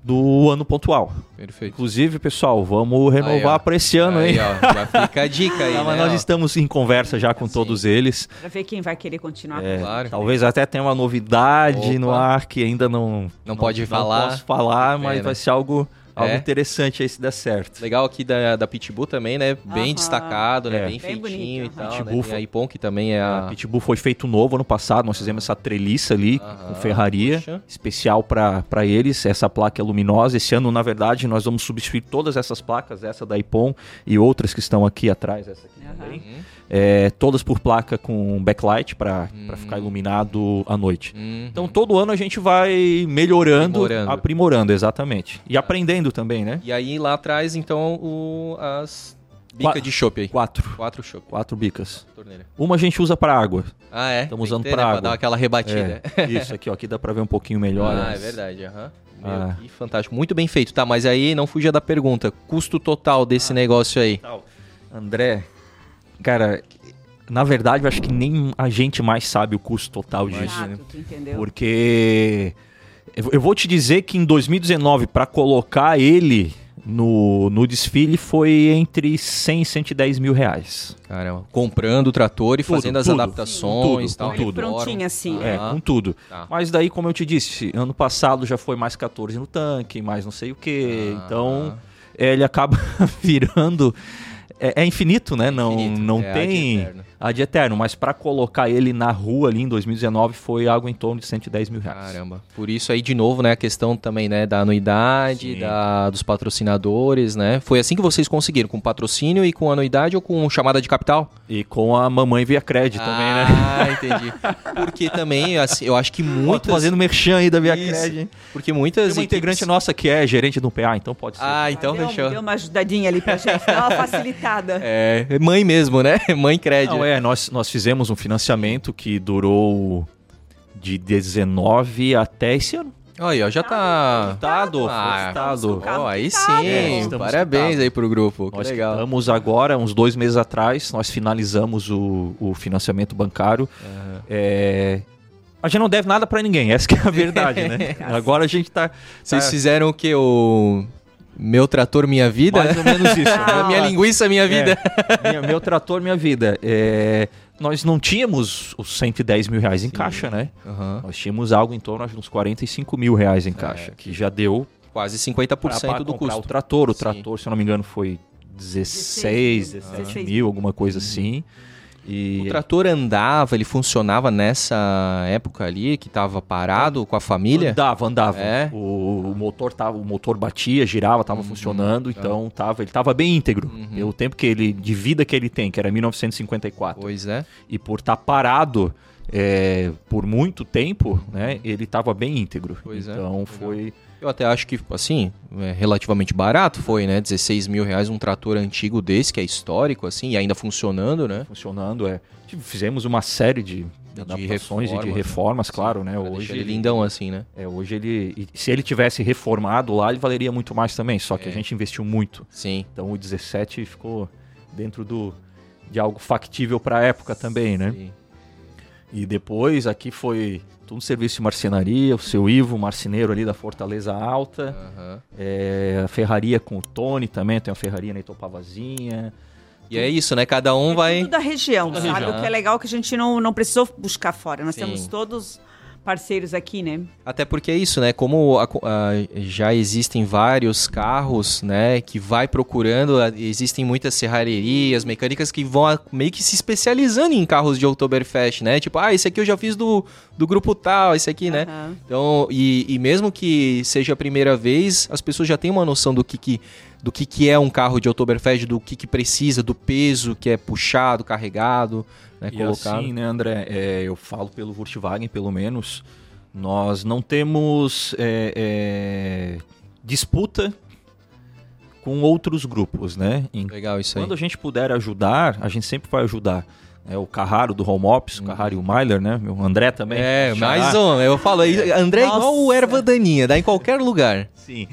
do ano pontual.
Perfeito.
Inclusive, pessoal, vamos renovar para esse ano,
Aí,
hein?
ó, já fica a dica aí,
mas
né?
nós
ó.
estamos em conversa já com
Sim.
todos eles.
Pra ver quem vai querer continuar.
É,
Claro.
Talvez até tenha uma novidade
Opa.
no ar que ainda não,
Não pode falar.
posso falar,
Que
mas
pena.
vai ser algo, algo
É.
interessante aí se der certo.
Legal aqui da, da Pitbull também, né? Bem
Aham.
destacado, né?
É.
Bem,
Bem
feitinho
bonito,
e tal. Né?
Pitbull
Tem
foi-
a Ipon, que também é
A
a...
Pitbull foi feito novo ano passado, nós fizemos essa treliça ali
Aham,
com ferraria,
puxa.
especial para eles. Essa placa é luminosa. Esse ano, na verdade, nós vamos substituir todas essas placas, essa da Ipon e outras que estão aqui atrás, essa aqui
Aham.
também.
Uhum.
É, todas por placa com backlight para
Hum.
ficar iluminado à noite.
Uhum.
Então, todo ano a gente vai melhorando,
Aprimorando.
aprimorando, exatamente. E aprendendo também, né?
E aí lá atrás, então, o, as bicas
Qua-
de chopp aí.
Quatro.
Quatro chopp.
Quatro bicas.
Torneira.
Uma a gente usa para água.
Ah, é?
Estamos usando pra
né,
água.
dar aquela rebatida.
É, isso aqui, ó. Aqui dá para ver um pouquinho melhor.
Ah,
as-
é verdade, aham. Meu,
Ah.
que fantástico. Muito bem feito. Tá, mas aí não fuja da pergunta. Custo total desse negócio aí.
Tal. André, cara, na verdade eu acho que nem a gente mais sabe o custo total disso.
Exato, tu entendeu?
Porque eu vou te dizer que em 2019, para colocar ele no, no desfile, foi entre 100 e 110 mil reais.
Caramba. Comprando o trator e
Tudo,
fazendo as
tudo.
adaptações
Tudo,
tal.
com tudo.
Prontinho assim.
É,
Ah.
com tudo.
Tá.
Mas daí, como eu te disse, ano passado já foi mais 14 no tanque, mais não sei o que.
Ah.
Então, é, ele acaba virando. É, é infinito, né? Não,
Infinito.
não
É ad
tem. Ad eterno. Mas para colocar ele na rua ali em 2019 foi algo em torno de 110 mil reais.
Caramba. Por isso aí, de novo, né, a questão também, né, da anuidade,
Sim.
da, dos patrocinadores, né? Foi assim que vocês conseguiram, com patrocínio e com anuidade ou com chamada de capital?
E com a mamãe via crédito também, né?
Ah, entendi. Porque também, assim, eu acho que muitas...
fazendo merchan aí da Via
Isso.
Crédito.
Porque muitas
Tem uma
equipes-
integrante nossa que é gerente do PA, então pode ser.
Ah, então
deu,
fechou.
deu uma ajudadinha ali pra gente, dá uma facilitada.
É, mãe mesmo, né? Mãe crédito.
Não, é, nós, nós fizemos um financiamento que durou de 19 até esse ano.
Aí, ó, já tá...
Quitado,
Ah,
quitado.
Ó, aí
Quitado.
sim,
É, estamos
parabéns
quitados.
aí pro grupo, que
Nós
legal.
quitamos agora, uns dois meses atrás, nós finalizamos o, o financiamento bancário. É, a gente não deve nada pra ninguém, essa que é a verdade, né? agora a gente tá,
Vocês
tá
fizeram o que? O meu trator, minha vida?
mais ou menos isso.
A minha linguiça, minha vida.
É, minha- meu trator, minha vida. É, nós não tínhamos os 110 mil reais em caixa, né?
Aham.
Nós tínhamos algo em torno de uns 45 mil reais em caixa, que já deu
Quase
para
50% do
comprar
custo.
o trator. O
Sim.
trator, se eu não me engano, foi 16,
16
17
mil.
mil, alguma coisa assim.
E... O trator andava, ele funcionava nessa época ali, que estava parado com a família?
Andava, andava. É. O, o, motor tava, o motor batia, girava, estava uhum, funcionando, tá. então tava, ele estava bem íntegro. Uhum. Pelo tempo que ele, de vida que ele tem, que era 1954.
Pois é.
E por estar tá parado é, por muito tempo, né, ele estava bem íntegro. Pois então é. Então foi...
Eu até acho que, assim, é relativamente barato foi, né? 16 mil reais um trator antigo desse, que é histórico, assim, e ainda funcionando, né?
Funcionando, é. Fizemos uma série de, de adaptações reformas, e de reformas, né? claro, né?
Hoje ele lindão assim, né?
É, hoje ele, se ele tivesse reformado lá, ele valeria muito mais também, só que é. a gente investiu muito.
Sim.
Então o 17 ficou dentro do de algo factível para a época também, né? Sim. E depois aqui foi tudo serviço de marcenaria, o seu Ivo, marceneiro ali da Fortaleza Alta. Uhum. É, a ferraria com o Tony também, tem uma ferraria na Itopavazinha.
E é isso, né? Cada um é vai.
Tudo da região, tudo sabe? Região. O que é legal é que a gente não, não precisou buscar fora. Nós Sim. temos todos parceiros aqui, né?
Até porque é isso, né? Como a, a, já existem vários carros, né? Que vai procurando, existem muitas serrarias, mecânicas que vão a, meio que se especializando em carros de Oktoberfest, né? Tipo, ah, esse aqui eu já fiz do, do grupo tal, esse aqui, uhum. né? Então, e, e mesmo que seja a primeira vez, as pessoas já têm uma noção do que, que do que, que é um carro de Oktoberfest, do que, que precisa, do peso que é puxado, carregado né,
e colocado. assim, né, André, é, eu falo pelo Volkswagen, pelo menos, nós não temos é, é, disputa com outros grupos, né?
Legal isso aí.
Quando a gente puder ajudar, a gente sempre vai ajudar. É, o Carraro do Home Office, o uhum. Carraro e o Myler, né? O André também.
É, mais um. Eu falo, André é igual o erva daninha, dá em qualquer lugar.
Sim.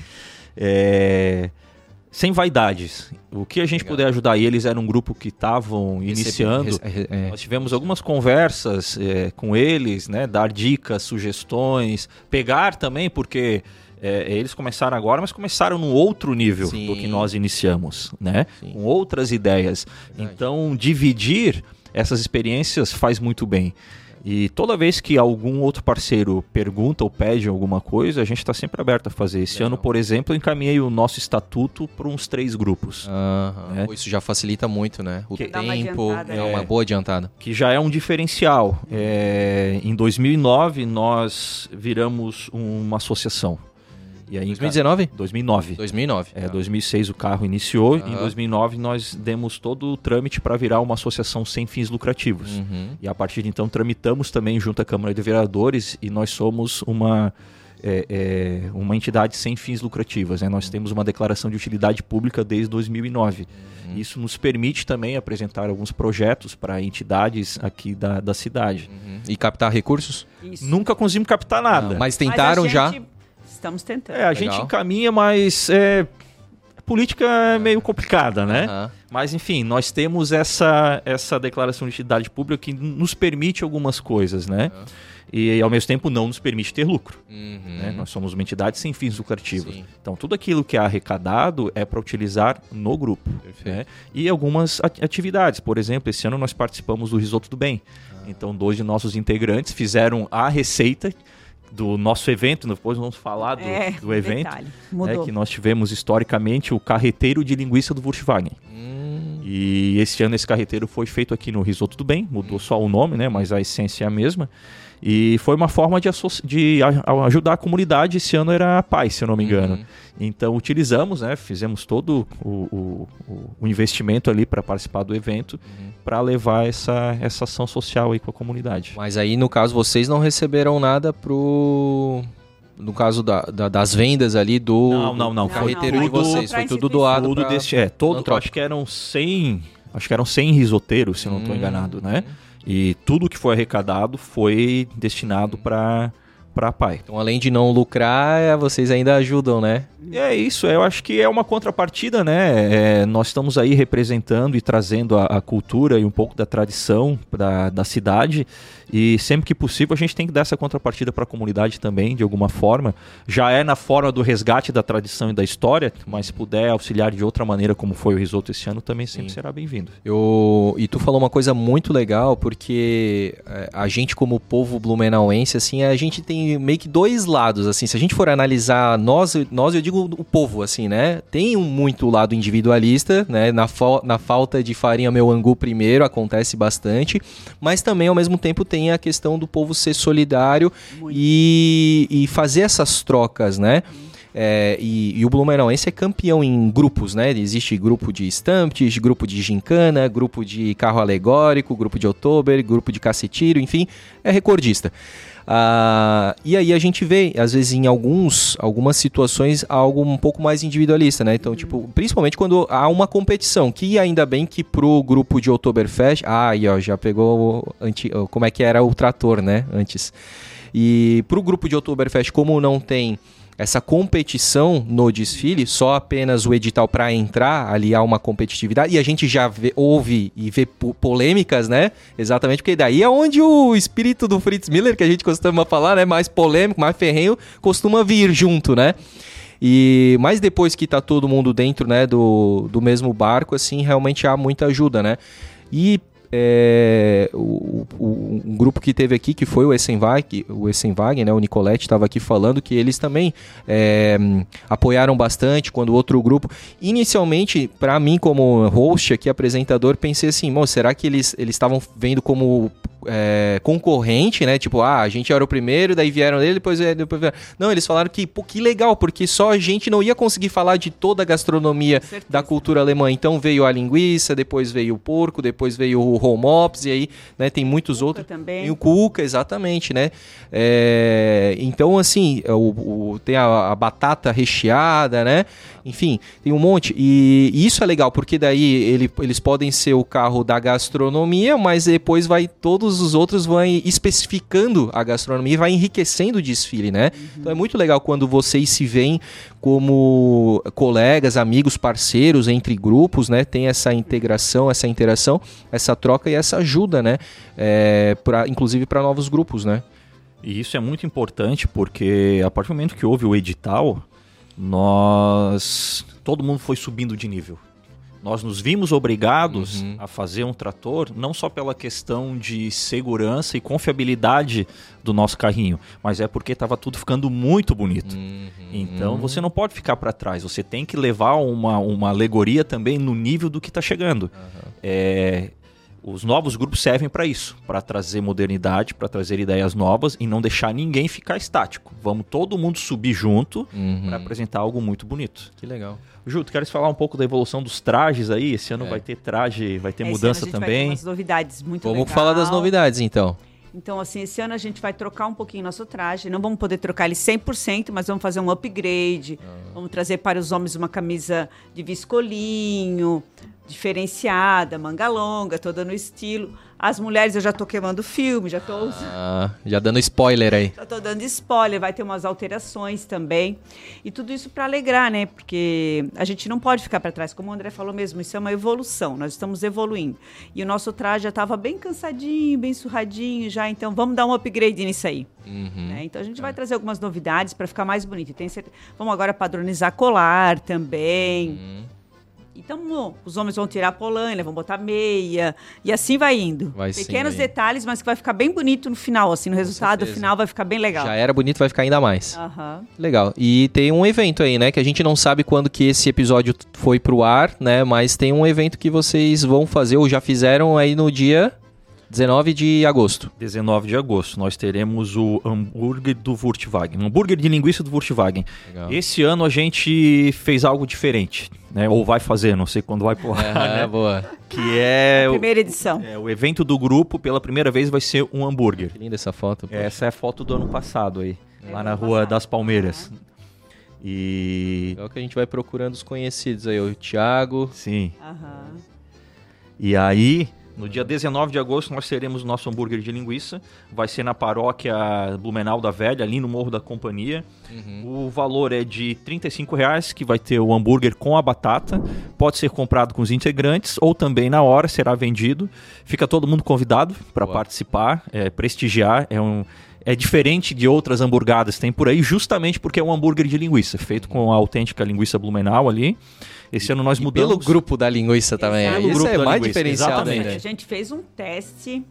É sem vaidades. O que a gente Legal. puder ajudar, e eles eram um grupo que estavam iniciando. É. Nós tivemos algumas conversas é, com eles, né? Dar dicas, sugestões, pegar também, porque é, eles começaram agora, mas começaram num outro nível Sim. do que nós iniciamos, né? Sim. Com outras ideias. Verdade. Então, dividir essas experiências faz muito bem. E toda vez que algum outro parceiro pergunta ou pede alguma coisa, a gente está sempre aberto a fazer. Esse Legal. ano, por exemplo, eu encaminhei o nosso estatuto para uns três grupos.
Uhum. Né? Isso já facilita muito, né? O que, tempo uma é uma boa adiantada.
Que já é um diferencial. É, em 2009, nós viramos uma associação.
E aí, 2019?
2009.
2009.
É, 2006 o carro iniciou. Uhum. Em 2009 nós demos todo o trâmite para virar uma associação sem fins lucrativos. Uhum. E a partir de então tramitamos também junto à Câmara de Vereadores e nós somos uma é, é, uma entidade sem fins lucrativos. Né? Nós temos uma declaração de utilidade pública desde 2009. Uhum. Isso nos permite também apresentar alguns projetos para entidades aqui da, da cidade.
Uhum. E captar recursos?
Isso. Nunca conseguimos captar nada. Não,
mas tentaram mas já?
Estamos tentando.
É, a Legal. gente encaminha, mas é, política é meio complicada, né? Uhum. Mas, enfim, nós temos essa, essa declaração de utilidade pública que nos permite algumas coisas, né? Uhum. E, ao mesmo tempo, não nos permite ter lucro. Uhum. Né? Nós somos uma entidade sem fins lucrativos. Sim. Então, tudo aquilo que é arrecadado é para utilizar no grupo. Né? E algumas atividades. Por exemplo, esse ano nós participamos do Risoto do Bem. Ah. Então, dois de nossos integrantes fizeram a receita do nosso evento, depois vamos falar do, é, do evento, né, que nós tivemos historicamente o carreteiro de linguiça do Volkswagen. Hum. E esse ano esse carreteiro foi feito aqui no Risoto do Bem, mudou hum. só o nome, né, mas a essência é a mesma. E foi uma forma de, de ajudar a comunidade. Esse ano era a paz, se eu não me engano. Uhum. Então utilizamos, né, fizemos todo o, o, o investimento ali para participar do evento, uhum. para levar essa, essa ação social aí com a comunidade.
Mas aí, no caso, vocês não receberam nada pro no caso da, da, das vendas ali do,
não, não, não.
carreteiro de vocês, foi tudo doado
tudo desse, é, todo, acho que eram 100, acho que eram 100 risoteiros, se hum, não estou enganado, né? E tudo que foi arrecadado foi destinado para para pai.
Então, além de não lucrar, é, vocês ainda ajudam, né?
É isso, eu acho que é uma contrapartida, né? É, nós estamos aí representando e trazendo a, a, cultura e um pouco da tradição da, da cidade. E sempre que possível a gente tem que dar essa contrapartida para a comunidade também, de alguma forma. Já é na forma do resgate da tradição e da história, mas se puder auxiliar de outra maneira, como foi o risoto esse ano, também sempre Sim. será bem-vindo.
Eu... E tu falou uma coisa muito legal, porque é, a gente, como povo blumenauense, assim, a gente tem tem meio que dois lados, assim. Se a gente for analisar nós, nós eu digo o povo, assim, né? Tem um muito lado individualista, né? Na, fa na falta de farinha meu angu primeiro, acontece bastante. Mas também, ao mesmo tempo, tem a questão do povo ser solidário e, e, fazer essas trocas, né? É, e, e, o Blumenauense é campeão em grupos, né? Existe grupo de stamps, grupo de gincana, grupo de carro alegórico, grupo de outubro, grupo de cacetiro, enfim, é recordista. Ah, e aí a gente vê, às vezes, em alguns, algumas situações, algo um pouco mais individualista, né? Então, uhum. tipo, principalmente quando há uma competição, que ainda bem que pro grupo de Oktoberfest, ah, aí ó, já pegou anti, como é que era o trator, né? Antes. E pro grupo de Oktoberfest, como não tem essa competição no desfile, só apenas o edital para entrar, ali há uma competitividade, e a gente já vê, ouve e vê polêmicas, né? Exatamente, porque daí é onde o espírito do Fritz Miller, que a gente costuma falar, né? Mais polêmico, mais ferrenho, costuma vir junto, né? E mas depois que tá todo mundo dentro, né, do, do mesmo barco, assim, realmente há muita ajuda, né? E é, o, o, um grupo que teve aqui, que foi o Essenwagen, o Essenwagen, né, o Nicolette estava aqui falando que eles também é, apoiaram bastante quando outro grupo. Inicialmente, para mim como host aqui, apresentador, pensei assim, será que eles estavam vendo como é, concorrente, né? Tipo, ah, a gente era o primeiro, daí vieram ele, depois, depois vieram. Não, eles falaram que, pô, que legal, porque só a gente não ia conseguir falar de toda a gastronomia da cultura alemã. Então veio a linguiça, depois veio o porco, depois veio o homops, e aí, né, tem muitos
o
outros.
Também.
E o cuca, exatamente, né? É, então, assim, o, o tem a, a, batata recheada, né? Enfim, tem um monte. E, e isso é legal, porque daí ele, eles podem ser o carro da gastronomia, mas depois vai todos todos os outros vão especificando a gastronomia e vai enriquecendo o desfile, né? Uhum. Então é muito legal quando vocês se veem como colegas, amigos, parceiros entre grupos, né? Tem essa integração, essa interação, essa troca e essa ajuda, né? É, pra, inclusive para novos grupos, né?
E isso é muito importante porque a partir do momento que houve o edital, nós todo mundo foi subindo de nível. Nós nos vimos obrigados uhum. a fazer um trator não só pela questão de segurança e confiabilidade do nosso carrinho, mas é porque estava tudo ficando muito bonito. Uhum. Então você não pode ficar para trás, você tem que levar uma, uma alegoria também no nível do que está chegando. Uhum. É, os novos grupos servem para isso, para trazer modernidade, para trazer ideias novas e não deixar ninguém ficar estático. Vamos todo mundo subir junto uhum. para apresentar algo muito bonito.
Que legal.
Ju, tu queres falar um pouco da evolução dos trajes aí? Esse ano é. vai ter traje, vai ter esse mudança também. Vai ter
novidades muito
Vamos legal. falar das novidades então.
Então, assim, esse ano a gente vai trocar um pouquinho nosso traje. Não vamos poder trocar ele 100%, mas vamos fazer um upgrade. Ah. Vamos trazer para os homens uma camisa de viscolinho, diferenciada, manga longa, toda no estilo. As mulheres eu já tô queimando filme, já tô
ah, já dando spoiler aí.
Já tô dando spoiler, vai ter umas alterações também. E tudo isso para alegrar, né? Porque a gente não pode ficar para trás, como o André falou mesmo, isso é uma evolução, nós estamos evoluindo. E o nosso traje já estava bem cansadinho, bem surradinho já, então vamos dar um upgrade nisso aí. Uhum. Né? Então a gente é. vai trazer algumas novidades para ficar mais bonito. Tem certeza... Vamos agora padronizar colar também. Uhum. Então, os homens vão tirar a polaina, vão botar meia, e assim vai indo. Vai Pequenos sim, detalhes, mas que vai ficar bem bonito no final, assim, no resultado final vai ficar bem legal.
Já era bonito, vai ficar ainda mais.
Uhum.
Legal. E tem um evento aí, né, que a gente não sabe quando que esse episódio foi pro ar, né, mas tem um evento que vocês vão fazer ou já fizeram aí no dia 19 de agosto.
19 de agosto. Nós teremos o hambúrguer do Volkswagen. Um hambúrguer de linguiça do Volkswagen. Legal. Esse ano a gente fez algo diferente. Né, ou vai fazer, não sei quando vai pro ar.
É, né? boa.
Que é.
A primeira edição.
O, é, o evento do grupo, pela primeira vez, vai ser um hambúrguer.
Que linda essa foto.
Poxa. Essa é a foto do ano passado aí. É, lá na Rua passado. das Palmeiras. Uhum. E.
É o que a gente vai procurando os conhecidos aí, o Thiago.
Sim. Uhum. E aí, no dia 19 de agosto nós teremos o nosso hambúrguer de linguiça. Vai ser na paróquia Blumenau da Velha, ali no Morro da Companhia. Uhum. O valor é de R$ reais, que vai ter o hambúrguer com a batata. Pode ser comprado com os integrantes ou também na hora será vendido. Fica todo mundo convidado para participar, é, prestigiar. É um é diferente de outras hamburgadas que tem por aí, justamente porque é um hambúrguer de linguiça, feito com a autêntica linguiça Blumenau ali. Esse ano nós mudamos.
Pelo grupo da linguiça também. Exato.
Isso
é
mais
diferenciado
Exatamente. A gente fez um teste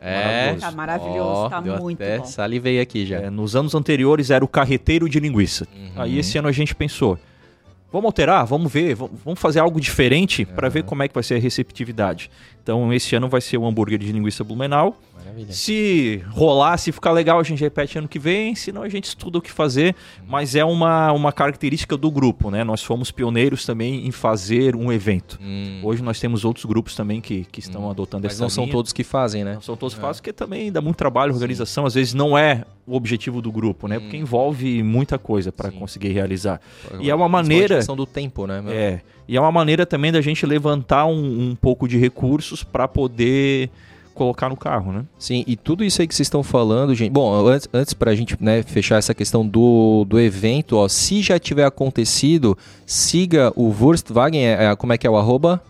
É,
Tá maravilhoso, tá
deu
muito
até
bom.
salivei aqui já.
É, nos anos anteriores era o carreteiro de linguiça.
Uhum.
Aí esse ano a gente pensou, vamos alterar, vamos ver, vamos vamos fazer algo diferente para ver como é que vai ser a receptividade. Então esse ano vai ser o hambúrguer de linguiça blumenau.
Maravilha.
Se rolar, se ficar legal, a gente repete ano que vem, senão a gente estuda o que fazer. Mas é uma, uma característica do grupo, né? Nós fomos pioneiros também em fazer um evento.
Hum,
Hoje nós temos outros grupos também que, que estão adotando
mas
essa
não são
linha.
todos que fazem, né?
Não são todos fáceis, porque também dá muito trabalho, organização. Às vezes não é o objetivo do grupo, né? Porque envolve muita coisa para
Sim.
conseguir realizar. E é uma maneira.
a questão do tempo, né? meu?
É. E é uma maneira também da gente levantar um, um pouco de recursos para poder colocar no carro, né?
Sim, e tudo isso aí que vocês estão falando, gente. Bom, antes, antes pra gente né, fechar essa questão do, do evento, ó, se já tiver acontecido, siga o Wurstwagen, é, é, como é que é o arroba?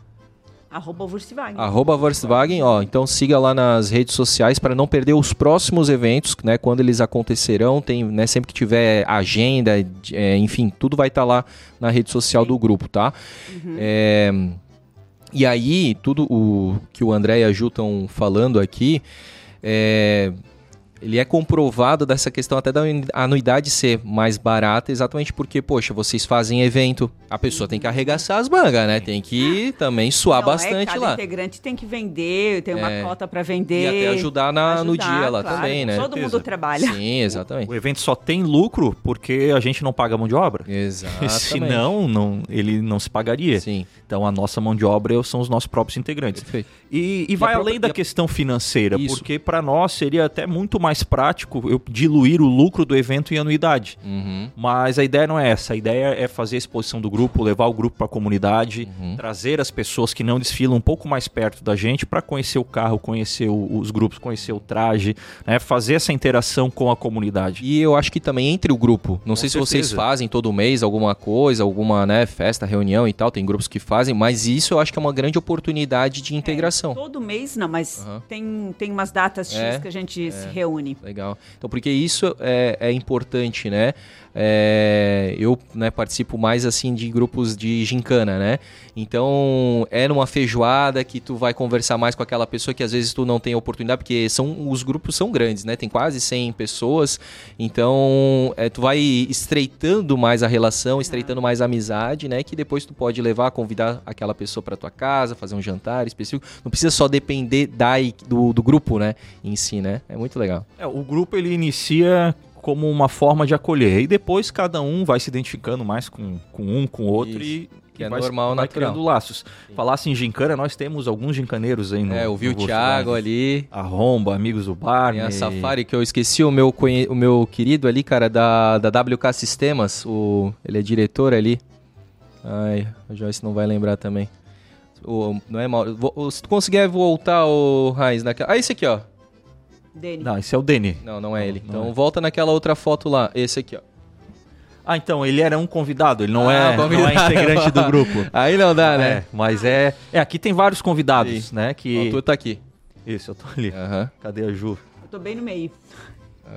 Arroba Volkswagen.
Arroba Volkswagen, ó. Então siga lá nas redes sociais para não perder os próximos eventos, né? Quando eles acontecerão, tem, né? Sempre que tiver agenda, é, enfim, tudo vai estar lá na rede social do grupo, tá? É, e aí, tudo o que o André e a Ju estão falando aqui, é, ele é comprovado dessa questão até da anuidade ser mais barata, exatamente porque, poxa, vocês fazem evento, a pessoa tem que arregaçar as mangas, né? Tem que também suar
Não, é,
bastante
cada
lá.
integrante tem que vender, tem uma
É.
cota para
E
vender.
até ajudar, na, no
ajudar,
dia lá
claro.
também, né?
Todo mundo trabalha.
Sim, exatamente.
O evento só tem lucro porque a gente não paga mão de obra.
Exatamente.
Senão, não, ele não se pagaria.
Sim,
Então, a nossa mão de obra são os nossos próprios integrantes.
perfeito.
E, e vai
a própria-
além da
e a-
questão financeira,
Isso.
porque para nós seria até muito mais prático eu diluir o lucro do evento em anuidade.
Uhum.
Mas a ideia não é essa. A ideia é fazer a exposição do grupo, levar o grupo para a comunidade,
Uhum.
trazer as pessoas que não desfilam um pouco mais perto da gente para conhecer o carro, conhecer o- os grupos, conhecer o traje, né? fazer essa interação com a comunidade.
E eu acho que também entre o grupo. Não
Com
sei se vocês
certeza.
fazem todo mês alguma coisa, alguma né, festa, reunião e tal. Tem grupos que fazem, mas isso eu acho que é uma grande oportunidade de integração.
Todo mês não, mas
Aham.
tem, tem umas datas X
É,
que a gente se reúne.
Legal. Então, porque isso é, é importante, né? É, eu né, participo mais assim de grupos de gincana, né? Então é numa feijoada que tu vai conversar mais com aquela pessoa que às vezes tu não tem oportunidade, porque são os grupos são grandes, né? Tem quase 100 pessoas, então é, tu vai estreitando mais a relação, estreitando mais a amizade, né? Que depois tu pode levar, convidar aquela pessoa para tua casa, fazer um jantar específico. Não precisa só depender da, do, do grupo, né? Em si, né? É muito legal.
É, o grupo ele inicia como uma forma de acolher e depois cada um vai se identificando mais com, com um, com o outro
Isso.
e
Que é
vai,
normal,
vai
natural.
criando laços. Falasse em gincana, nós temos alguns gincaneiros aí no
É, eu vi o Thiago ali.
Arromba, amigos do bar.
Tem a Safari, que eu esqueci o meu, conhe- o meu querido ali, cara, da, da WK Sistemas. O, ele é diretor ali. Ai, a Joyce não vai lembrar também. O, não é mal. Se tu conseguir voltar, o Raiz, naquela. Ah, esse aqui, ó.
Não, esse é o Deni.
Não, não é ele.
não
então
é.
volta naquela outra foto lá. Esse aqui, ó.
Ah, então, ele era um convidado, ele não,
Ah,
é, não
convidado.
é integrante do grupo.
Aí não dá,
É,
né?
mas é. É, aqui tem vários convidados,
Sim.
né? Que.
tu tá aqui.
Isso, eu tô ali.
Aham.
Cadê a Ju?
Eu tô bem no meio.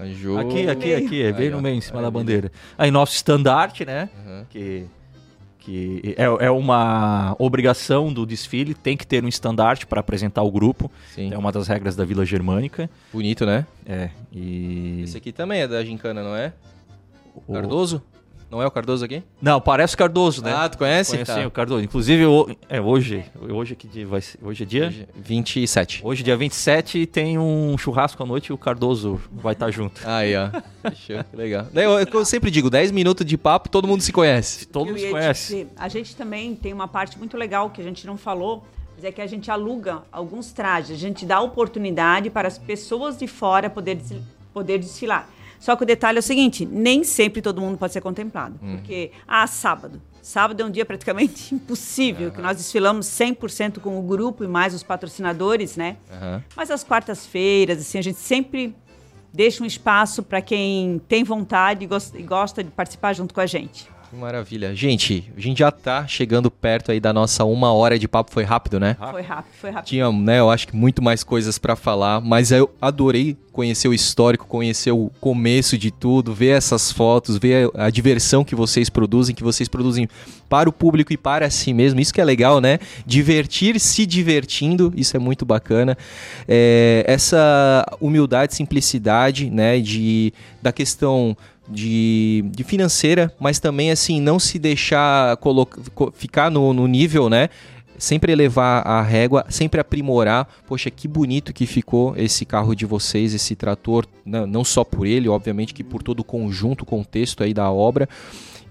A Ju.
Aqui, aqui,
meio.
aqui, é bem no meio, em cima
Aí,
da bandeira. Aí, nosso estandarte, né? Que, que é, é uma obrigação do desfile, tem que ter um estandarte para apresentar o grupo.
Sim.
É uma das regras da Vila Germânica.
Bonito, né?
É, e.
Esse aqui também é da Gincana, não é?
o-
Cardoso? Não é o Cardoso aqui?
Não, parece o Cardoso, né?
Ah, tu conhece?
Conheci
Tá.
o Cardoso. Inclusive, o- é hoje. Hoje, que dia vai ser? hoje é dia?
Hoje, 27.
Hoje, dia 27, tem um churrasco à noite e o Cardoso vai estar junto.
Aí, ó. Fechou, que legal. Eu, eu sempre digo, 10 minutos de papo, todo mundo se conhece.
Todo mundo se conhece.
dizer, a gente também tem uma parte muito legal que a gente não falou, mas é que a gente aluga alguns trajes. A gente dá oportunidade para as pessoas de fora poder, poder desfilar. Só que o detalhe é o seguinte, nem sempre todo mundo pode ser contemplado. Porque, ah, sábado. Sábado é um dia praticamente impossível, que nós desfilamos 100% com o grupo e mais os patrocinadores, né?
Aham.
Mas as quartas-feiras, assim, a gente sempre deixa um espaço para quem tem vontade e gosta de participar junto com a gente.
Maravilha. Gente, a gente já tá chegando perto aí da nossa uma hora de papo. Foi rápido, né?
Foi rápido, foi rápido.
Tinha, né, eu acho que muito mais coisas para falar, mas eu adorei conhecer o histórico, conhecer o começo de tudo, ver essas fotos, ver a, a diversão que vocês produzem, que vocês produzem para o público e para si mesmo. Isso que é legal, né? Divertir se divertindo, isso é muito bacana. É, essa humildade, simplicidade, né, de, da questão de, de financeira, mas também assim não se deixar ficar no, no nível, né? sempre elevar a régua, sempre aprimorar. Poxa, que bonito que ficou esse carro de vocês, esse trator, não, não só por ele, obviamente que por todo o conjunto, contexto aí da obra.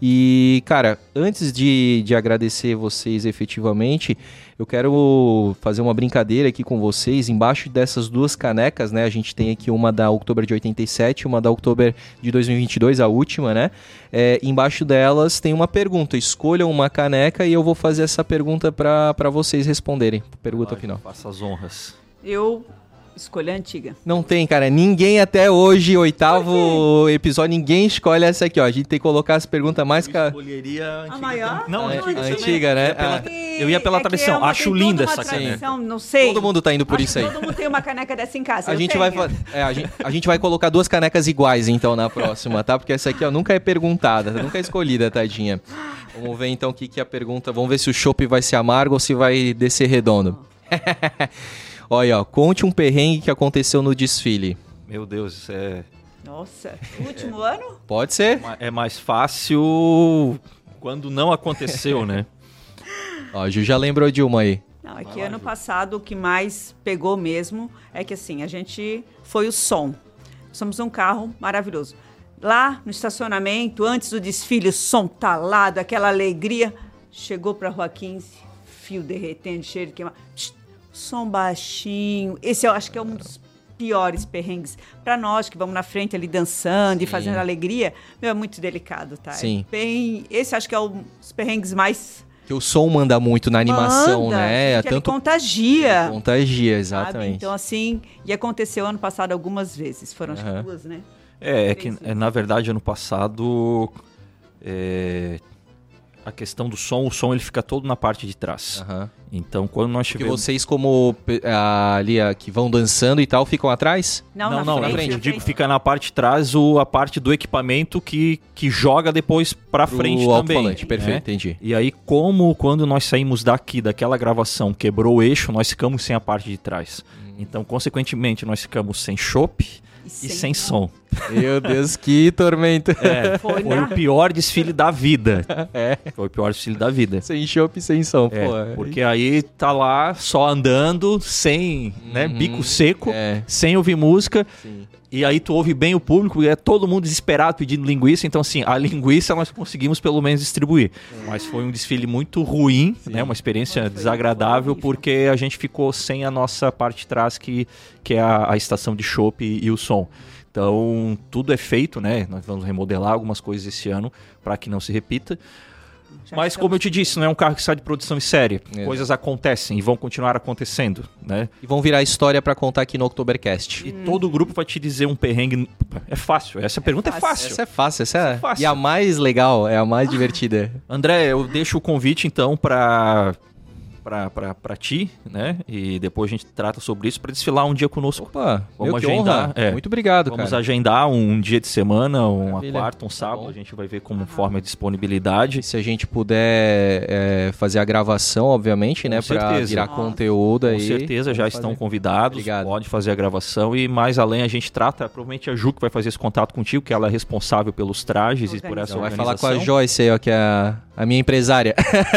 E, cara, antes de, de agradecer vocês efetivamente, eu quero fazer uma brincadeira aqui com vocês. Embaixo dessas duas canecas, né? A gente tem aqui uma da Outubro de 87 uma da Outubro de 2022, a última, né? É, embaixo delas tem uma pergunta. Escolham uma caneca e eu vou fazer essa pergunta para vocês responderem. Pergunta Vai, final.
Faça as honras.
Eu Escolha antiga.
Não tem, cara. Ninguém até hoje, oitavo episódio, ninguém escolhe essa aqui, ó. A gente tem que colocar as perguntas mais...
Eu escolheria a antiga.
A maior?
Não,
é, antiga, antiga né?
Eu ia pela, ah. eu ia pela é tradição. É uma, Acho linda essa caneca.
Não sei.
Todo mundo tá indo por
Acho
isso aí.
Todo mundo tem uma caneca dessa em casa.
A gente, vai, é, a, gente, a gente vai colocar duas canecas iguais, então, na próxima, tá? Porque essa aqui, ó, nunca é perguntada, nunca é escolhida, tadinha. Vamos ver, então, o que, que é a pergunta. Vamos ver se o chopp vai ser amargo ou se vai descer redondo. Olha, ó, conte um perrengue que aconteceu no desfile.
Meu Deus, isso é.
Nossa, último ano?
Pode ser.
É mais fácil quando não aconteceu, né?
Ó, a Ju já lembrou de uma aí.
Não, é que ano passado o que mais pegou mesmo é que assim, a gente foi o som. Somos um carro maravilhoso. Lá no estacionamento, antes do desfile, o som talado, aquela alegria. Chegou para a Rua 15, fio derretendo, cheiro de queimar som baixinho. Esse eu acho que é um dos piores perrengues. Para nós que vamos na frente ali dançando Sim. e fazendo alegria, meu, é muito delicado, tá?
Sim.
É bem, esse acho que é um dos perrengues mais
que o som manda muito na animação,
manda,
né?
É tanto contagia.
Contagia, exatamente. Sabe?
Então assim, e aconteceu ano passado algumas vezes, foram acho uhum. duas, né?
É, é que é, na verdade ano passado é, a questão do som, o som ele fica todo na parte de trás. Uhum. Então, quando nós
tivemos... Porque vocês, como ali que vão dançando e tal, ficam atrás?
Não, não, na não, frente, frente. Eu digo fica na parte de trás o, a parte do equipamento que, que joga depois pra Pro frente também. Né?
Perfeito, entendi.
E aí, como quando nós saímos daqui, daquela gravação, quebrou o eixo, nós ficamos sem a parte de trás. Hum. Então, consequentemente, nós ficamos sem chopp e, sem, e sem som.
Meu Deus, que tormento.
É, foi, foi o pior desfile da vida. É. Foi o pior desfile da vida.
Sem chopp e sem som,
é,
pô.
Porque aí tá lá só andando, sem, né, uhum, bico seco, é. sem ouvir música. Sim. E aí tu ouve bem o público e é todo mundo desesperado pedindo linguiça. Então, assim, a linguiça nós conseguimos pelo menos distribuir. Mas foi um desfile muito ruim, Sim. né? Uma experiência desagradável, porque a gente ficou sem a nossa parte de trás, que, que é a, a estação de chopp e, e o som. Então, tudo é feito, né? Nós vamos remodelar algumas coisas esse ano para que não se repita. Mas como eu te disse, não é um carro que sai de produção em série. É. Coisas acontecem e vão continuar acontecendo, né?
E vão virar história para contar aqui no Oktobercast.
E hum. todo o grupo vai te dizer um perrengue. É fácil. Essa é pergunta é fácil. é fácil.
Essa é fácil. Essa, é... é fácil. E a mais legal, é a mais divertida.
André, eu deixo o convite então para para ti, né? E depois a gente trata sobre isso para desfilar um dia conosco.
Opa, vamos agendar. É, Muito obrigado,
vamos
cara.
agendar um dia de semana, uma Maravilha. quarta, um tá sábado. Tá a gente vai ver como forma de disponibilidade.
Se a gente puder é, fazer a gravação, obviamente, né? Para virar Nossa. conteúdo aí.
Com certeza, já estão convidados. Obrigado. Pode fazer a gravação e mais além a gente trata, provavelmente a Ju que vai fazer esse contato contigo, que ela é responsável pelos trajes e por essa
Vai falar com a Joyce aí, ó, que é a, a minha empresária.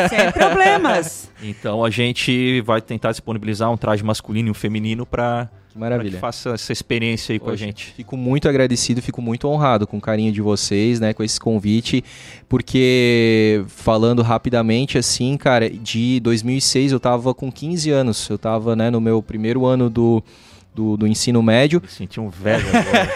Sem problemas.
Então a gente vai tentar disponibilizar um traje masculino e um feminino para
Maravilha.
que faça essa experiência aí com a gente.
Fico muito agradecido, fico muito honrado com o carinho de vocês, né, com esse convite, porque falando rapidamente assim, cara, de 2006 eu tava com 15 anos, eu tava, né, no meu primeiro ano do do, do ensino médio.
Me senti um velho agora.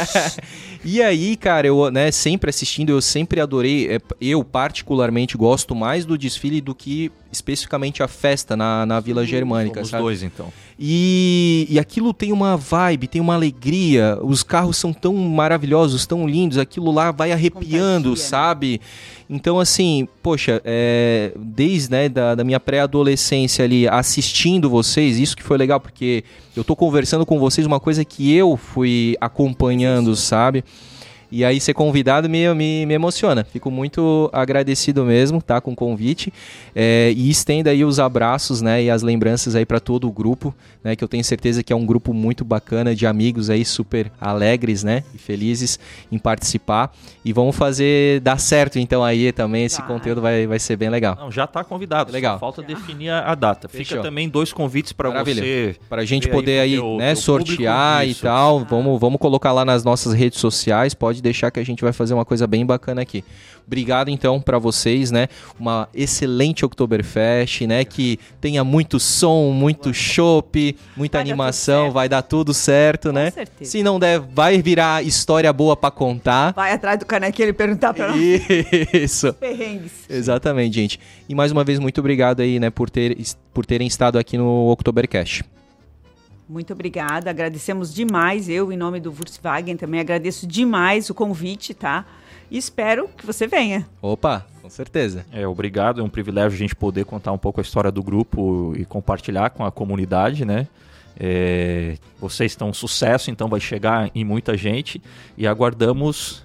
e aí, cara, eu né, sempre assistindo, eu sempre adorei. É, eu, particularmente, gosto mais do desfile do que especificamente a festa na, na Vila Germânica,
Somos
sabe?
dois, então.
E, e aquilo tem uma vibe, tem uma alegria. Os carros são tão maravilhosos, tão lindos. Aquilo lá vai arrepiando,
Contagia, né?
sabe? Então, assim, poxa, é, desde né, da, da minha pré-adolescência ali, assistindo vocês, isso que foi legal, porque eu tô conversando com vocês uma coisa que eu fui acompanhando, sabe? E aí ser convidado me, me, me emociona. Fico muito agradecido mesmo, tá? Com o convite. É, e estenda aí os abraços, né? E as lembranças aí para todo o grupo, né? Que eu tenho certeza que é um grupo muito bacana de amigos aí, super alegres, né? E felizes em participar. E vamos fazer dar certo então aí também. Esse
Vai.
conteúdo vai, vai ser bem legal.
Não, já está convidado.
Legal.
Só falta definir a, a data.
Fechou.
Fica também dois convites para você.
Pra gente
ver
poder aí,
teu-
né, sortear e tal. Vamos, vamos colocar lá nas nossas redes sociais. Pode deixar que a gente vai fazer uma coisa bem bacana aqui. Obrigado então pra vocês, né? Uma excelente Oktoberfest, né? Que tenha muito som, muito chopp, muita
Vai dar
animação,
certo.
vai dar tudo certo, né?
certeza.
Se não der, vai virar história boa pra contar.
Vai atrás do canequinho e perguntar pra nós.
Isso.
Perrengues.
Exatamente, gente. E mais uma vez, muito obrigado aí, né, por, ter, por terem estado aqui no Oktobercast.
Muito obrigada, agradecemos demais. Eu, em nome do Volkswagen, também agradeço demais o convite, tá? E espero que você venha.
Opa, com certeza.
É, obrigado. É um privilégio a gente poder contar um pouco a história do grupo e compartilhar com a comunidade, né? É, vocês estão um sucesso, então vai chegar em muita gente e aguardamos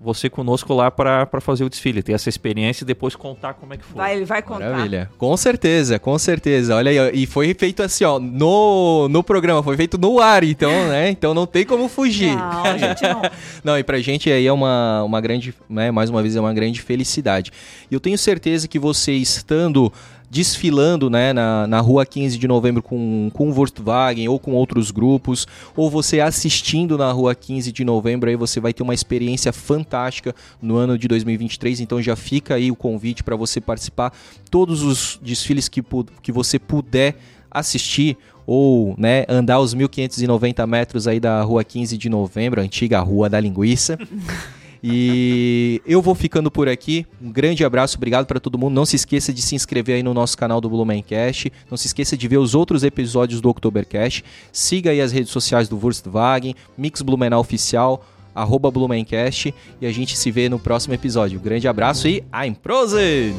você conosco lá para fazer o desfile, ter essa experiência e depois contar como é que foi.
Vai, ele vai contar.
Maravilha. Com certeza, com certeza. Olha aí, ó, e foi feito assim, ó, no, no programa, foi feito no ar, então, né? Então não tem como fugir.
Não, a gente não.
Não, e pra gente aí é uma, uma grande, né, mais uma vez, é uma grande felicidade. E eu tenho certeza que você estando desfilando né, na, na rua 15 de novembro com, com Volkswagen ou com outros grupos, ou você assistindo na rua 15 de novembro, aí você vai ter uma experiência fantástica no ano de 2023. Então já fica aí o convite para você participar todos os desfiles que, que você puder assistir ou né, andar os 1590 metros aí da rua 15 de novembro, antiga Rua da Linguiça. E eu vou ficando por aqui. Um grande abraço, obrigado para todo mundo. Não se esqueça de se inscrever aí no nosso canal do Blumencast. Não se esqueça de ver os outros episódios do Oktobercast. Siga aí as redes sociais do Volkswagen, Mix Blumenau Oficial, arroba Blumencast. E a gente se vê no próximo episódio. Um grande abraço e Ein Prosit!